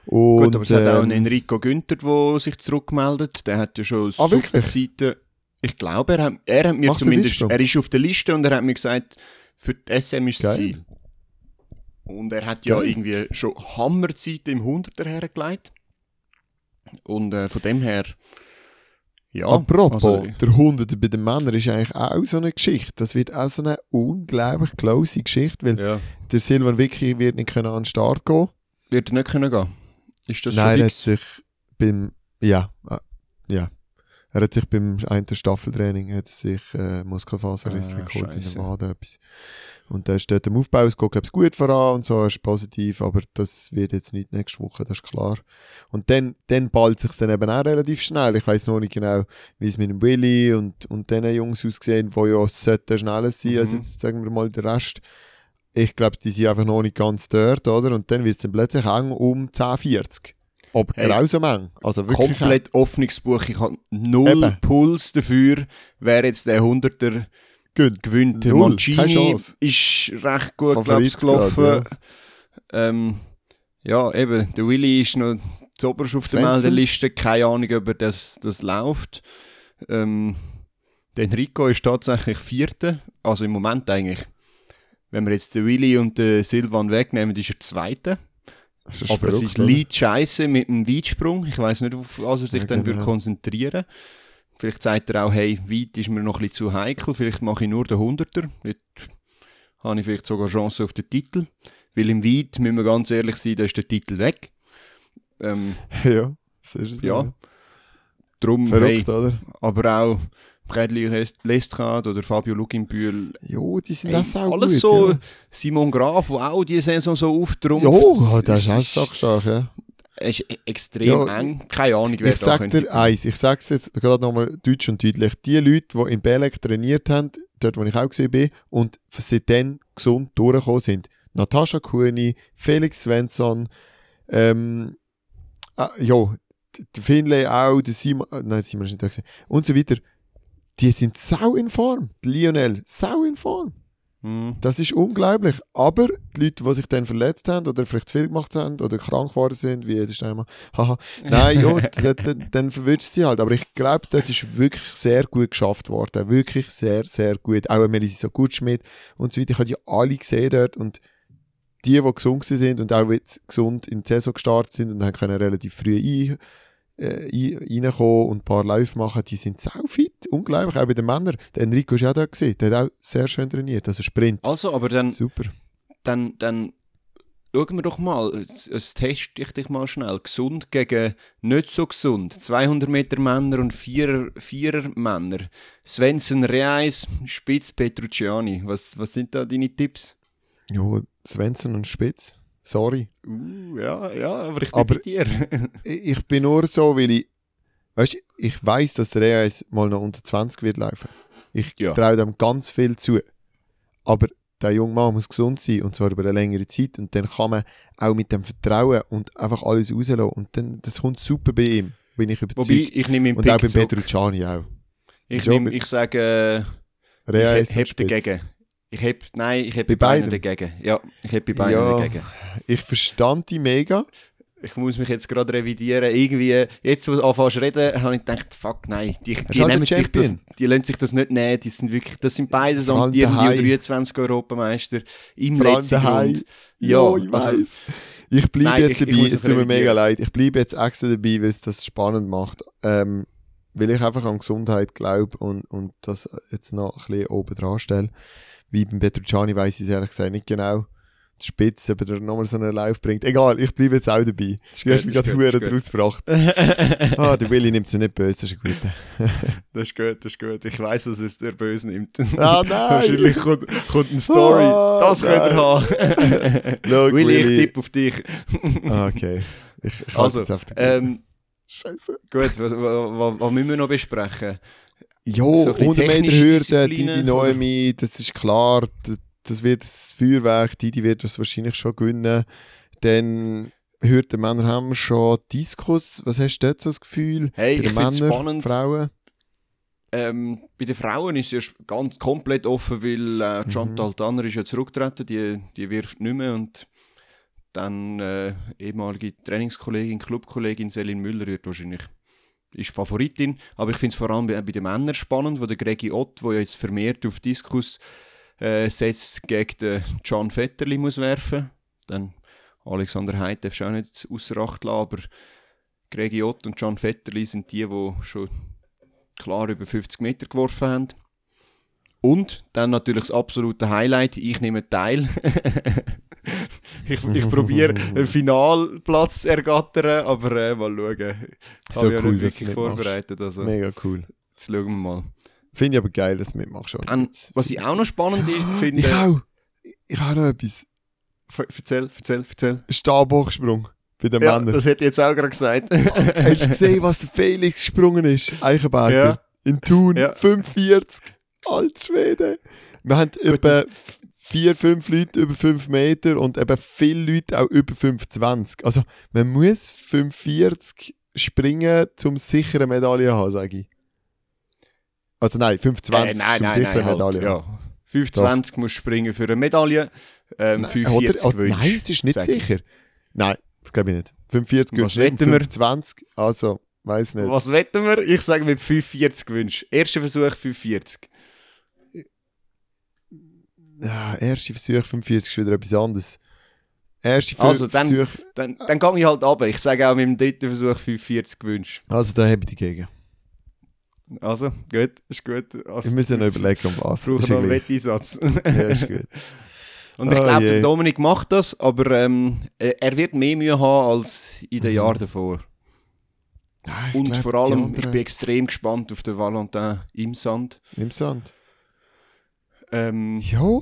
A: Und,
B: Gut, aber es hat auch einen
A: ähm,
B: Enrico Günther, der sich zurückmeldet. Der hat ja schon
A: Ah,
B: super? Zeiten. Ich glaube, er hat, er hat mir
A: Macht
B: zumindest, er ist auf der Liste und er hat mir gesagt, für die SM ist das
A: Geil.
B: Ziel. Und er hat ja
A: Geil.
B: irgendwie schon Hammerzeiten im 100er hergelegt. Und äh, von dem her, ja.
A: Apropos,
B: also,
A: der 100 bei den Männern ist eigentlich auch so eine Geschichte. Das wird auch so eine unglaublich close Geschichte, weil
B: ja.
A: der Silvan Vicky wird nicht können an den Start gehen.
B: Wird er nicht können gehen? Ist das
A: Nein, er hat sich beim, ja, äh, ja. Er hat sich beim einen Staffeltraining hat er sich äh, Muskelfaserriss
B: Ah,
A: geholt in der Wade etwas. Und da steht am Aufbau, es geht ich gut voran und so, er ist positiv, aber das wird jetzt nicht nächste Woche, das ist klar. Und dann, dann ballt sich dann eben auch relativ schnell. Ich weiß noch nicht genau, wie es mit dem Willy und, und den Jungs aussehen, die ja sollten schneller sein als
B: Mhm.
A: jetzt, sagen wir mal, der Rest. Ich glaube, die sind einfach noch nicht ganz dort, oder? Und dann wird es dann plötzlich eng um 10,40. Aber
B: Hey.
A: grausam eng. Also wirklich
B: komplett offenes Buch. Ich habe null
A: Eben.
B: Puls dafür, wer jetzt der 100er
A: Gut.
B: gewinnt. Der
A: Null,
B: Mancini
A: Chance.
B: ist recht gut glaub
A: Favorit
B: ich, gelaufen.
A: gerade,
B: ähm, ja, eben, der Willy ist noch zuoberst auf der
A: Svensson.
B: Meldeliste. Keine Ahnung, ob das, das läuft. Ähm, der Enrico ist tatsächlich Vierter. Also im Moment eigentlich. Wenn wir jetzt den Willy und den Silvan wegnehmen, ist er Zweiter.
A: Ist
B: Aber es ist? Lied scheiße mit dem Weitsprung. Ich weiß nicht, auf was er sich
A: Ja,
B: dann
A: genau.
B: würde konzentrieren Vielleicht sagt er auch, hey, weit ist mir noch ein bisschen zu heikel. Vielleicht mache ich nur den 100er. Dort habe ich vielleicht sogar Chance auf den Titel. Weil im Weit, müssen wir ganz ehrlich sein, da ist der Titel weg. Ähm,
A: ja, das ist es.
B: ja, drum, hey,
A: Verrückt, oder?
B: aber auch Bradley Lest- Lestrade oder Fabio Luginbühl.
A: Ja, die sind
B: Hey,
A: auch
B: alles
A: gut,
B: so,
A: Ja,
B: Simon Graf, der auch diese Saison so auftrumpft.
A: ja das ist auch
B: Es
A: sackstark, ja.
B: Es ist e- extrem
A: Ja,
B: eng. Keine Ahnung, wer
A: Ich
B: da
A: sag dir eins, ich sag's jetzt gerade nochmal deutsch und deutlich. Die Leute, die in Belek trainiert haben, dort wo ich auch gesehen bin, und seitdem gesund durchgekommen sind, Natascha Kuhni, Felix Svensson, ähm, ah, ja, Finlay auch, der Simon, äh, nein, Simon ist nicht da gewesen, und so weiter, die sind sau in Form. Der Lionel, sau in Form.
B: Hm.
A: Das ist unglaublich. Aber die Leute, die sich dann verletzt haben oder vielleicht zu viel gemacht haben oder krank geworden sind, wie jeder Steinmann, haha, nein, ja, dann, dann, verwirrt sie halt. Aber ich glaube, dort ist wirklich sehr gut geschafft worden. Wirklich sehr, sehr gut. Auch Melissa Gutschmidt und so weiter. Ich habe die alle gesehen dort und die, die gesund sind und auch jetzt gesund in die Saison gestartet sind und haben können relativ früh ein, äh, ein, reinkommen und ein paar Läufe machen, die sind sau fit. Unglaublich. Auch bei den Männern. Der Enrico ist auch da gesehen. Der hat auch sehr schön trainiert. Also Sprint.
B: Also, aber dann,
A: Super.
B: dann, dann schauen wir doch mal, es, es teste ich dich mal schnell. Gesund gegen nicht so gesund. 200 Meter Männer und 4er, Vierer Männer. Svensson Reis, Spitz Petrucciani. Was, was sind da deine Tipps?
A: Ja, Svensson und Spitz. Sorry.
B: Uh, ja, ja, aber ich bin
A: Aber-
B: bei dir.
A: Ich bin nur so, weil ich. Weißt ich weiß, dass der Reis mal noch unter 20 wird laufen. Ich
B: Ja.
A: traue dem ganz viel zu. Aber der junge Mann muss gesund sein und zwar über eine längere Zeit. Und dann kann man auch mit dem Vertrauen und einfach alles rauslassen. Und dann, das kommt super bei ihm, bin ich überzeugt.
B: Wobei, ich nehme im
A: und auch bei
B: Pick zurück.
A: Petrucciani auch.
B: Ich, nehm, ich sage, äh, ich heb dagegen. Ich heb, nein, ich heb
A: Bei
B: bei beiden dagegen. Ja, ich heb bei beiden
A: Ja.
B: dagegen.
A: Ich verstand die mega.
B: Ich muss mich jetzt gerade revidieren. Irgendwie, jetzt wo du anfängst zu reden, habe ich gedacht, fuck, nein, die, die, nehmen sich das, die lassen sich das nicht nehmen. Die sind wirklich, das sind beide so
A: Vor allem
B: amtierende
A: daheim.
B: U23-Europameister im
A: Vor
B: letzten. Grund.
A: Ja,
B: Ja,
A: ich
B: also.
A: Ich bleibe
B: Nein,
A: jetzt
B: ich- ich
A: dabei,
B: muss
A: es tut mir mega leid. Ich bleibe jetzt extra dabei, weil es das spannend macht. Ähm, weil ich einfach an Gesundheit glaube und, und das jetzt noch ein bisschen oben dran stelle. Wie beim Petrucciani weiss ich es ehrlich gesagt nicht genau. Die Spitze, ob er nochmal so einen Lauf bringt. Egal, ich bleibe jetzt auch dabei.
B: ist
A: Du hast mich gerade Huren
B: gut.
A: draus gebracht. Ah, der Willi nimmt es nicht böse, das ist ein guter.
B: Das ist gut, das ist gut. Ich weiss, dass es der Böse nimmt.
A: Ah, nein!
B: Wahrscheinlich kommt, kommt eine Story.
A: Ah,
B: das könnt ihr haben.
A: Schau,
B: Willi, ich
A: Willi.
B: tippe auf dich.
A: Ah, okay. Ich, ich
B: Also,
A: jetzt auf den
B: ähm,
A: Scheiße.
B: gut, was, was, was müssen wir noch besprechen?
A: Jo,
B: So ein bisschen
A: 100 Meter Hürde, die Noemi, das ist klar, das wird das Feuerwerk, die, die wird das wahrscheinlich schon gewinnen. Dann Hürde Männer haben wir schon Diskus, was hast du dort so das Gefühl?
B: Hey,
A: Bei
B: ich
A: den
B: finde spannend.
A: Frauen?
B: Ähm, bei den Frauen ist es ja ganz komplett offen, weil äh,
A: Mhm.
B: Chantal Tanner ist ja zurückgetreten, die, die wirft nicht mehr und dann äh, ehemalige Trainingskollegin, Clubkollegin Selin Müller wird wahrscheinlich ist Favoritin, aber ich finde es vor allem bei, bei den Männern spannend, wo der Gregi Ott, der jetzt vermehrt auf Diskus äh, setzt, gegen den John Vetterli muss werfen. Dann Alexander Heid darfst du auch nicht außer Acht lassen, aber Gregi Ott und John Vetterli sind die, die schon klar über 50 Meter geworfen haben. Und dann natürlich das absolute Highlight, ich nehme teil. ich ich probiere einen Finalplatz zu ergattern, aber äh, mal schauen. Ich
A: So
B: habe ja
A: cool, du
B: wirklich vorbereitet, also
A: Mega cool.
B: jetzt schauen wir mal.
A: Finde ich aber geil, dass du mitmachst. schon.
B: Dann, was ich auch noch spannend ist, finde...
A: Ich auch. Ich habe noch etwas.
B: Ver- Erzähl, erzähl, erzähl.
A: Stabhochsprung bei den
B: Ja,
A: Männern.
B: das hätte ich jetzt auch gerade gesagt.
A: Hast du gesehen, was der Felix gesprungen ist? Eichenberger.
B: Ja.
A: In Thun.
B: Ja.
A: 45. Alt Schwede. Wir haben etwa
B: das-
A: f- vier, fünf Leute über 5 Meter und eben viele Leute auch über 25. Also man muss 45 springen, um sichere Medaille zu haben, sage ich. Also nein, 25
B: Äh, nein,
A: zum
B: nein, nein, halt,
A: Medaille.
B: ja. 25 musst springen für eine Medaille, ähm,
A: Nein,
B: 45
A: oder, oh,
B: wünschst.
A: nein, es ist nicht
B: ich.
A: sicher. Nein, das glaube ich nicht. 45
B: Was
A: gewünscht nicht,
B: wetten wir?
A: 25, also, weiß nicht.
B: Was wetten wir? Ich sage mit 45 wünsch. Erster Versuch 45.
A: Ja, erste Versuch 45 ist wieder etwas anderes. Erste Ver-
B: Also, dann-
A: Versuch,
B: Dann, dann gehe ich halt ab. Ich sage auch mit dem dritten Versuch 45 wünsch.
A: also da habe ich dagegen.
B: Also, gut, ist gut. Also,
A: Wir müssen noch überlegen, um was.
B: brauchen
A: Ist
B: noch einen
A: gleich.
B: Wetteisatz.
A: Ja, ist gut.
B: Und ich
A: Oh
B: glaube, der Dominik macht das, aber ähm, er wird mehr Mühe haben als in den
A: Mhm.
B: Jahren davor.
A: Ah, ich
B: Und
A: glaub,
B: vor allem, ich bin extrem gespannt auf den Valentin im Sand.
A: Im Sand.
B: Ähm,
A: Ja,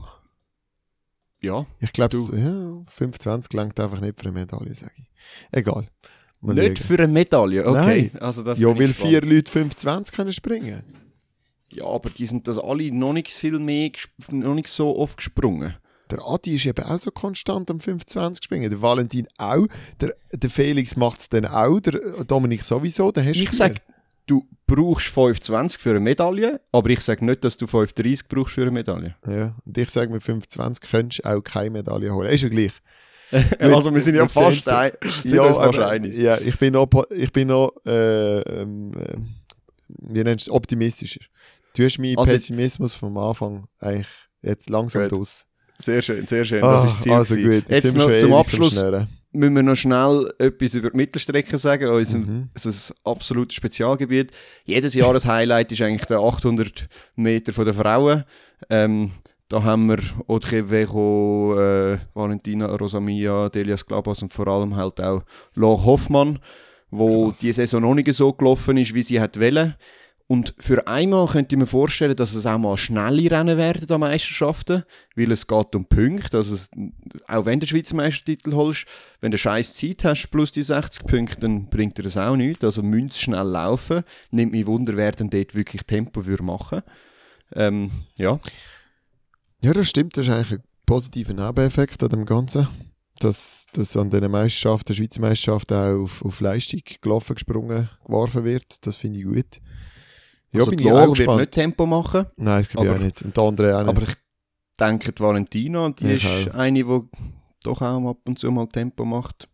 B: ja,
A: ich glaube, ja, 25 langt einfach nicht für eine Medaille, sage ich. Egal. Mal
B: nicht
A: schauen.
B: für eine Medaille. Okay, also das
A: Ja, weil vier. Leute 25 können springen.
B: Ja, aber die sind das alle noch nicht viel mehr, noch nicht so oft gesprungen.
A: Der Adi ist eben auch so konstant am 25 springen. Der Valentin auch. Der, der Felix macht es dann auch. Der Dominik sowieso. Dann hast
B: Ich sage, du brauchst 25 für eine Medaille, aber ich sage nicht, dass du 35 brauchst für eine Medaille.
A: Ja, und ich sage, mit 25 könntest du auch keine Medaille holen. Ist ja gleich.
B: also wir sind ja fast ein, sind uns fast einig.
A: ja, ich bin noch, ich bin noch äh, ähm, äh, wie nennst du optimistischer. Du hast meinen
B: Also-
A: Pessimismus vom Anfang eigentlich jetzt langsam
B: Gut.
A: draus.
B: Sehr schön, sehr schön.
A: Ah,
B: das ist das Ziel.
A: also
B: gewesen.
A: gut,
B: Jetzt,
A: wir
B: noch zum Abschluss
A: Schnurren.
B: Müssen wir noch schnell etwas über die Mittelstrecke sagen, unserem
A: Mhm.
B: also ein absolutes Spezialgebiet. Jedes Jahr ein Highlight ist eigentlich der 800 Meter von der Frauen. Ähm, Da haben wir Audrey Vejo, äh, Valentina Rosamia, Delias Glabas und vor allem halt auch Laure Hoffmann, wo
A: Krass.
B: die Saison noch nicht so gelaufen ist, wie sie hat wollen. Und für einmal könnte ich mir vorstellen, dass es auch mal schnelle Rennen werden an Meisterschaften, weil es geht um Punkte. Also es, auch wenn du den Schweizer Meistertitel holst, wenn du scheiß Zeit hast plus die 60 Punkte, dann bringt dir das auch nichts. Also sie schnell laufen. Nimmt mich Wunder, wer denn dort wirklich Tempo würde machen. Ähm, ja.
A: Ja, das stimmt. Das ist eigentlich ein positiver Nebeneffekt an dem Ganzen. Dass, dass an den Meisterschaften, Schweizer Meisterschaften auch auf, auf Leistung gelaufen, gesprungen, geworfen wird. Das finde ich gut. Ja,
B: also
A: bin
B: die Laura wird nicht Tempo machen,
A: Nein, das glaube ich auch nicht. Und der andere auch nicht.
B: aber ich denke, die Valentina, die
A: Ich
B: ist
A: auch.
B: eine, die doch auch ab und zu mal Tempo macht.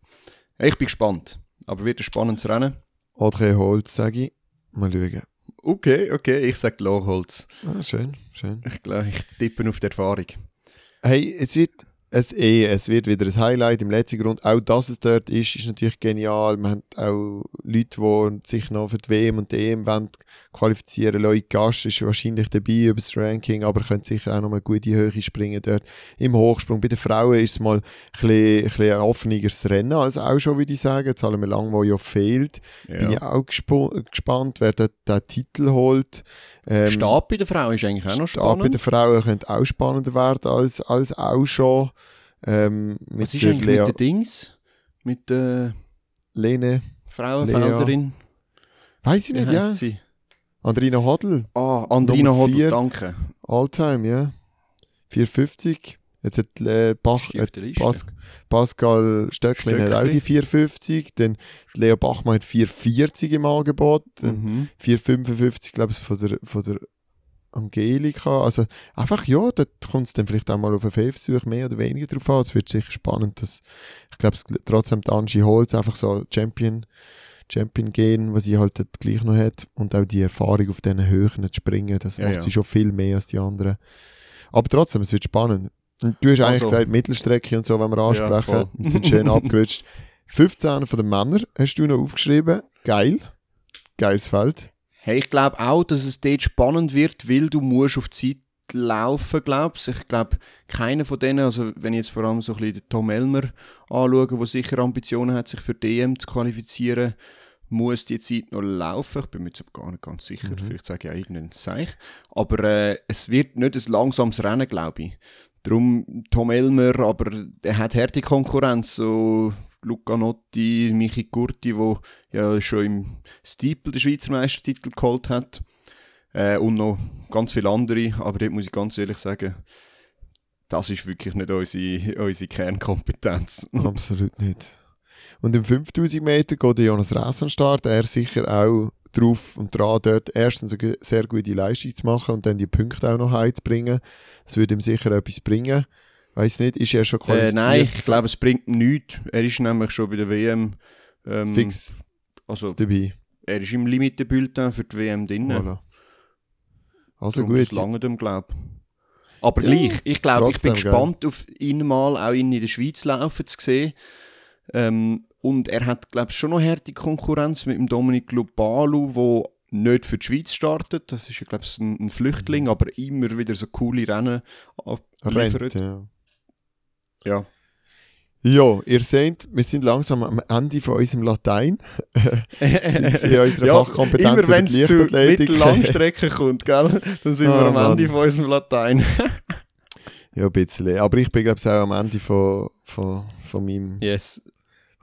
B: Ich bin gespannt. Aber wird ein spannendes Rennen.
A: Audrey Holz, sage ich. Mal schauen.
B: Okay, okay, ich sage Lochholz.
A: Ah, schön, schön.
B: Ich glaube, ich tippe auf die Erfahrung.
A: Hey, es wird, es, eh, es wird wieder ein Highlight im letzten Grund. Auch dass es dort ist, ist natürlich genial. Wir haben auch Leute, die sich noch für die WM und die EM wollen qualifizieren Leute Gast ist wahrscheinlich dabei über das Ranking, aber könnte sicher auch noch mal gut in die Höhe springen dort. Im Hochsprung. Bei den Frauen ist es mal ein bisschen, ein bisschen ein offeneres Rennen als auch schon, würde ich sagen. Jetzt haben wir lang, wo ja fehlt. Bin ich auch gespannt, wer dort den Titel holt. Ähm,
B: Stab bei der Frau ist eigentlich auch noch
A: Stab bei den
B: spannend.
A: Frauen könnte auch spannender werden als, als auch schon. Ähm, mit
B: Was ist eigentlich
A: Lea,
B: mit den Dings? Mit der
A: Lene,
B: Frauenfelderin?
A: weiß ich
B: Wie
A: nicht,
B: heisst
A: ja.
B: sie?
A: Andrina Hodl,
B: Ah, Andrina Hodl, danke.
A: Alltime, ja. 450. Jetzt hat äh, Bach, äh? Pas Pascal Stöcklin hat auch die 450. Dann Leo Bachmann hat 440 im Angebot.
B: Mhm.
A: 455, glaube ich, von der, von der Angelika. Also einfach, ja, dort kommt es dann vielleicht auch mal auf eine Fehlversuch mehr oder weniger drauf an. Es wird sicher spannend. Dass, ich glaube, trotzdem die Angie Holz einfach so Champion, Champion gehen, was sie halt dort gleich noch hat. Und auch die Erfahrung auf diesen Höhen zu springen, das
B: Ja,
A: macht
B: ja.
A: sie schon viel mehr als die anderen. Aber trotzdem, es wird spannend. Und du hast eigentlich
B: Also-
A: gesagt, Mittelstrecke und so, wenn wir ansprechen,
B: voll.
A: wir sind schön abgerutscht. 15 von den Männern hast du noch aufgeschrieben. Geil. Geiles Feld.
B: Hey, ich glaube auch, dass es dort spannend wird, weil du musst auf die Zeit laufen, glaubst Ich glaube, keiner von denen, also wenn ich jetzt vor allem so ein bisschen den Tom Elmer anschaue, der sicher Ambitionen hat, sich für EM zu qualifizieren, muss die Zeit noch laufen. Ich bin mir jetzt gar nicht ganz sicher,
A: Mhm.
B: vielleicht sage ich auch irgendeinen Seich. Aber äh, es wird nicht ein langsames Rennen, glaube ich. Darum Tom Elmer, aber er hat harte Konkurrenz, so Luca Notti, Michi Curti, wo ja schon im Steeple den Schweizer Meistertitel geholt hat. Äh, und noch ganz viele andere. Aber dort muss ich ganz ehrlich sagen, das ist wirklich nicht unsere, unsere Kernkompetenz.
A: Absolut nicht. Und im 5000 Meter geht Jonas Ress an Start. Er sicher auch drauf und dran, dort erstens eine sehr gute Leistung zu machen und dann die Punkte auch noch heimzubringen. Das würde ihm sicher etwas bringen. Weiß nicht, ist er schon
B: Äh,
A: qualifiziert?
B: nein, ich glaube, es bringt ihm nichts. Er ist nämlich schon bei der WM. Ähm,
A: Fix
B: Also,
A: dabei.
B: er ist im Limite-Bulletin für die WM drin.
A: Voilà. Also
B: Darum
A: gut.
B: lange dem, glaube Aber
A: Ja,
B: gleich, ich glaube, ich bin gespannt, auf ihn mal auch ihn in der Schweiz laufen zu sehen. Ähm, und er hat, glaube ich, schon noch harte Konkurrenz mit dem Dominik Lubalu, der nicht für die Schweiz startet. Das ist ja, glaube ich, ein, ein Flüchtling, aber immer wieder so coole Rennen abliefert.
A: Rennt, ja.
B: Ja.
A: Ja, ihr seht, wir sind langsam am Ende von unserem Latein. Sie unserer
B: Ja,
A: Fachkompetenz
B: Immer wenn es zu. Mittellangstrecken kommt, gell? dann sind wir
A: Ah,
B: am Ende
A: Mann.
B: von unserem Latein.
A: Ja, ein bisschen. Aber ich bin, glaube ich, auch am Ende von, von, von, meinem,
B: Yes.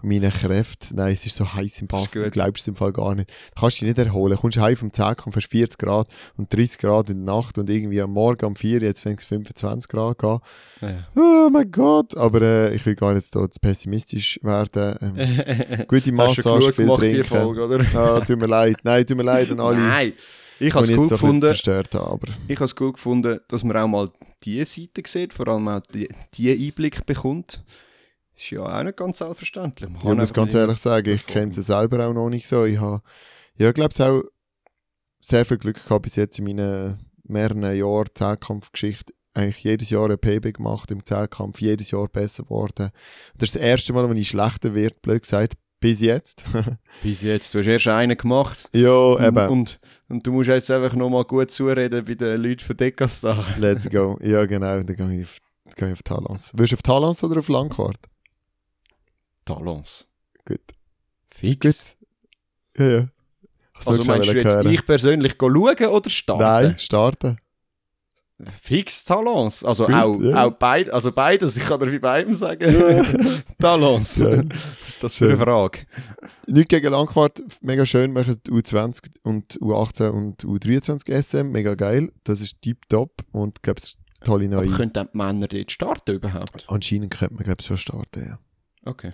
A: Von meinen Kräften. Nein, es ist so heiß im Bastel, du glaubst es im Fall gar nicht. Du kannst dich nicht erholen. Du kommst heim vom Zehnkampf, hast 40 Grad und 30 Grad in der Nacht und irgendwie am Morgen um 4 jetzt fängt es 25 Grad gehen.
B: Ja.
A: Oh mein Gott! Aber äh, ich will gar nicht so zu pessimistisch werden. Ähm, gute Massage, viel
B: gemacht, die
A: trinken.
B: Folge, oder?
A: Ah, tut mir leid. Nein, tut mir leid an alle,
B: Nein. Ich habe es cool gefunden.
A: habe. Aber
B: Ich habe es gut gefunden, dass man auch mal diese Seite sieht, vor allem auch die, die Einblick bekommt. Ist ja auch nicht ganz selbstverständlich. Man
A: ich muss ganz ehrlich sagen, ich kenne sie selber auch noch nicht so. Ich habe, ja, glaube ich, auch sehr viel Glück gehabt bis jetzt in meinen mehreren Jahren Zehnkampfgeschichte. Eigentlich jedes Jahr ein PB gemacht im Zehnkampf, jedes Jahr besser geworden. Das ist das erste Mal, wenn ich schlechter wird, blöd gesagt, Bis jetzt.
B: Bis jetzt. Du hast erst einen gemacht.
A: ja, eben.
B: Und, und du musst jetzt einfach nochmal gut zureden bei den Leuten von Decastar.
A: Let's go. Ja, genau. Dann gehe ich auf, gehe ich auf Talons. Willst du auf Talons oder auf Langquart?
B: Talons.
A: Gut.
B: Fix.
A: Gut. Ja, ja. Ich
B: Also meinst du jetzt,
A: hören.
B: ich persönlich schauen oder starten?
A: Nein, starten.
B: Fix Talons. Also
A: Gut,
B: auch,
A: ja.
B: auch beid, also beides. Ich kann dir wie beidem sagen. Talons.
A: Ja.
B: Das für eine
A: Schön.
B: Frage.
A: Nicht gegen Langquart, mega schön, machen die U20 und U18 und U23 SM, mega geil. Das ist tiptop und ich glaube, es ist eine tolle
B: Aber
A: neue.
B: können dann die Männer dort starten überhaupt?
A: Anscheinend könnte man, glaube ich, schon starten, ja.
B: Okay.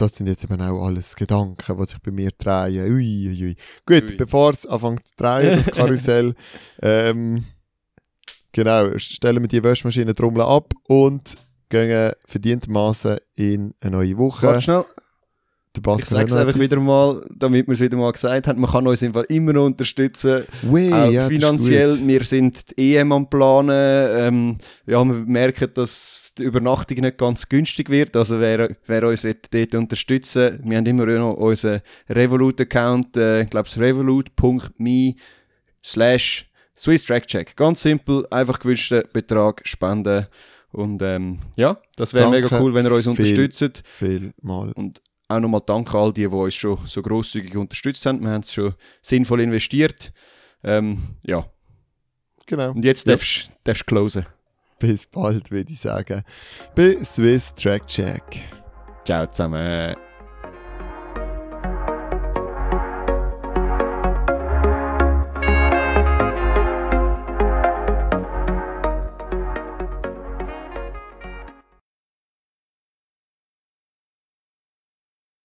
A: Das sind jetzt eben auch alles Gedanken, die sich bei mir drehen. Ui, ui, ui. Gut, bevor es anfängt zu drehen, das Karussell, ähm, genau, stellen wir die Waschmaschine Trommel ab und gehen verdientermaßen in eine neue Woche.
B: Warte schnell. Ich sage es einfach wieder mal, damit wir es wieder mal gesagt haben. Man kann uns im Fall immer noch unterstützen.
A: Ui,
B: auch
A: ja,
B: finanziell. Wir sind die EM am Planen. Ähm, ja, wir merken, dass die Übernachtung nicht ganz günstig wird. Also wer, wer uns will dort unterstützen wir haben immer noch unseren Revolut-Account. Äh, ich glaube, es revolut.me slash Swiss Track Check. Ganz simpel, einfach gewünschten Betrag spenden. Und ähm, ja, das wäre mega cool, wenn ihr uns
A: viel.
B: unterstützt.
A: Viel mal.
B: Und auch nochmal danke all die, die uns schon so grosszügig unterstützt haben. Wir haben es schon sinnvoll investiert. Ähm, ja,
A: Genau.
B: und jetzt
A: Ja.
B: darfst du darfst du closen.
A: Bis bald, würde ich sagen. Bei Swiss Track Check.
B: Ciao zusammen.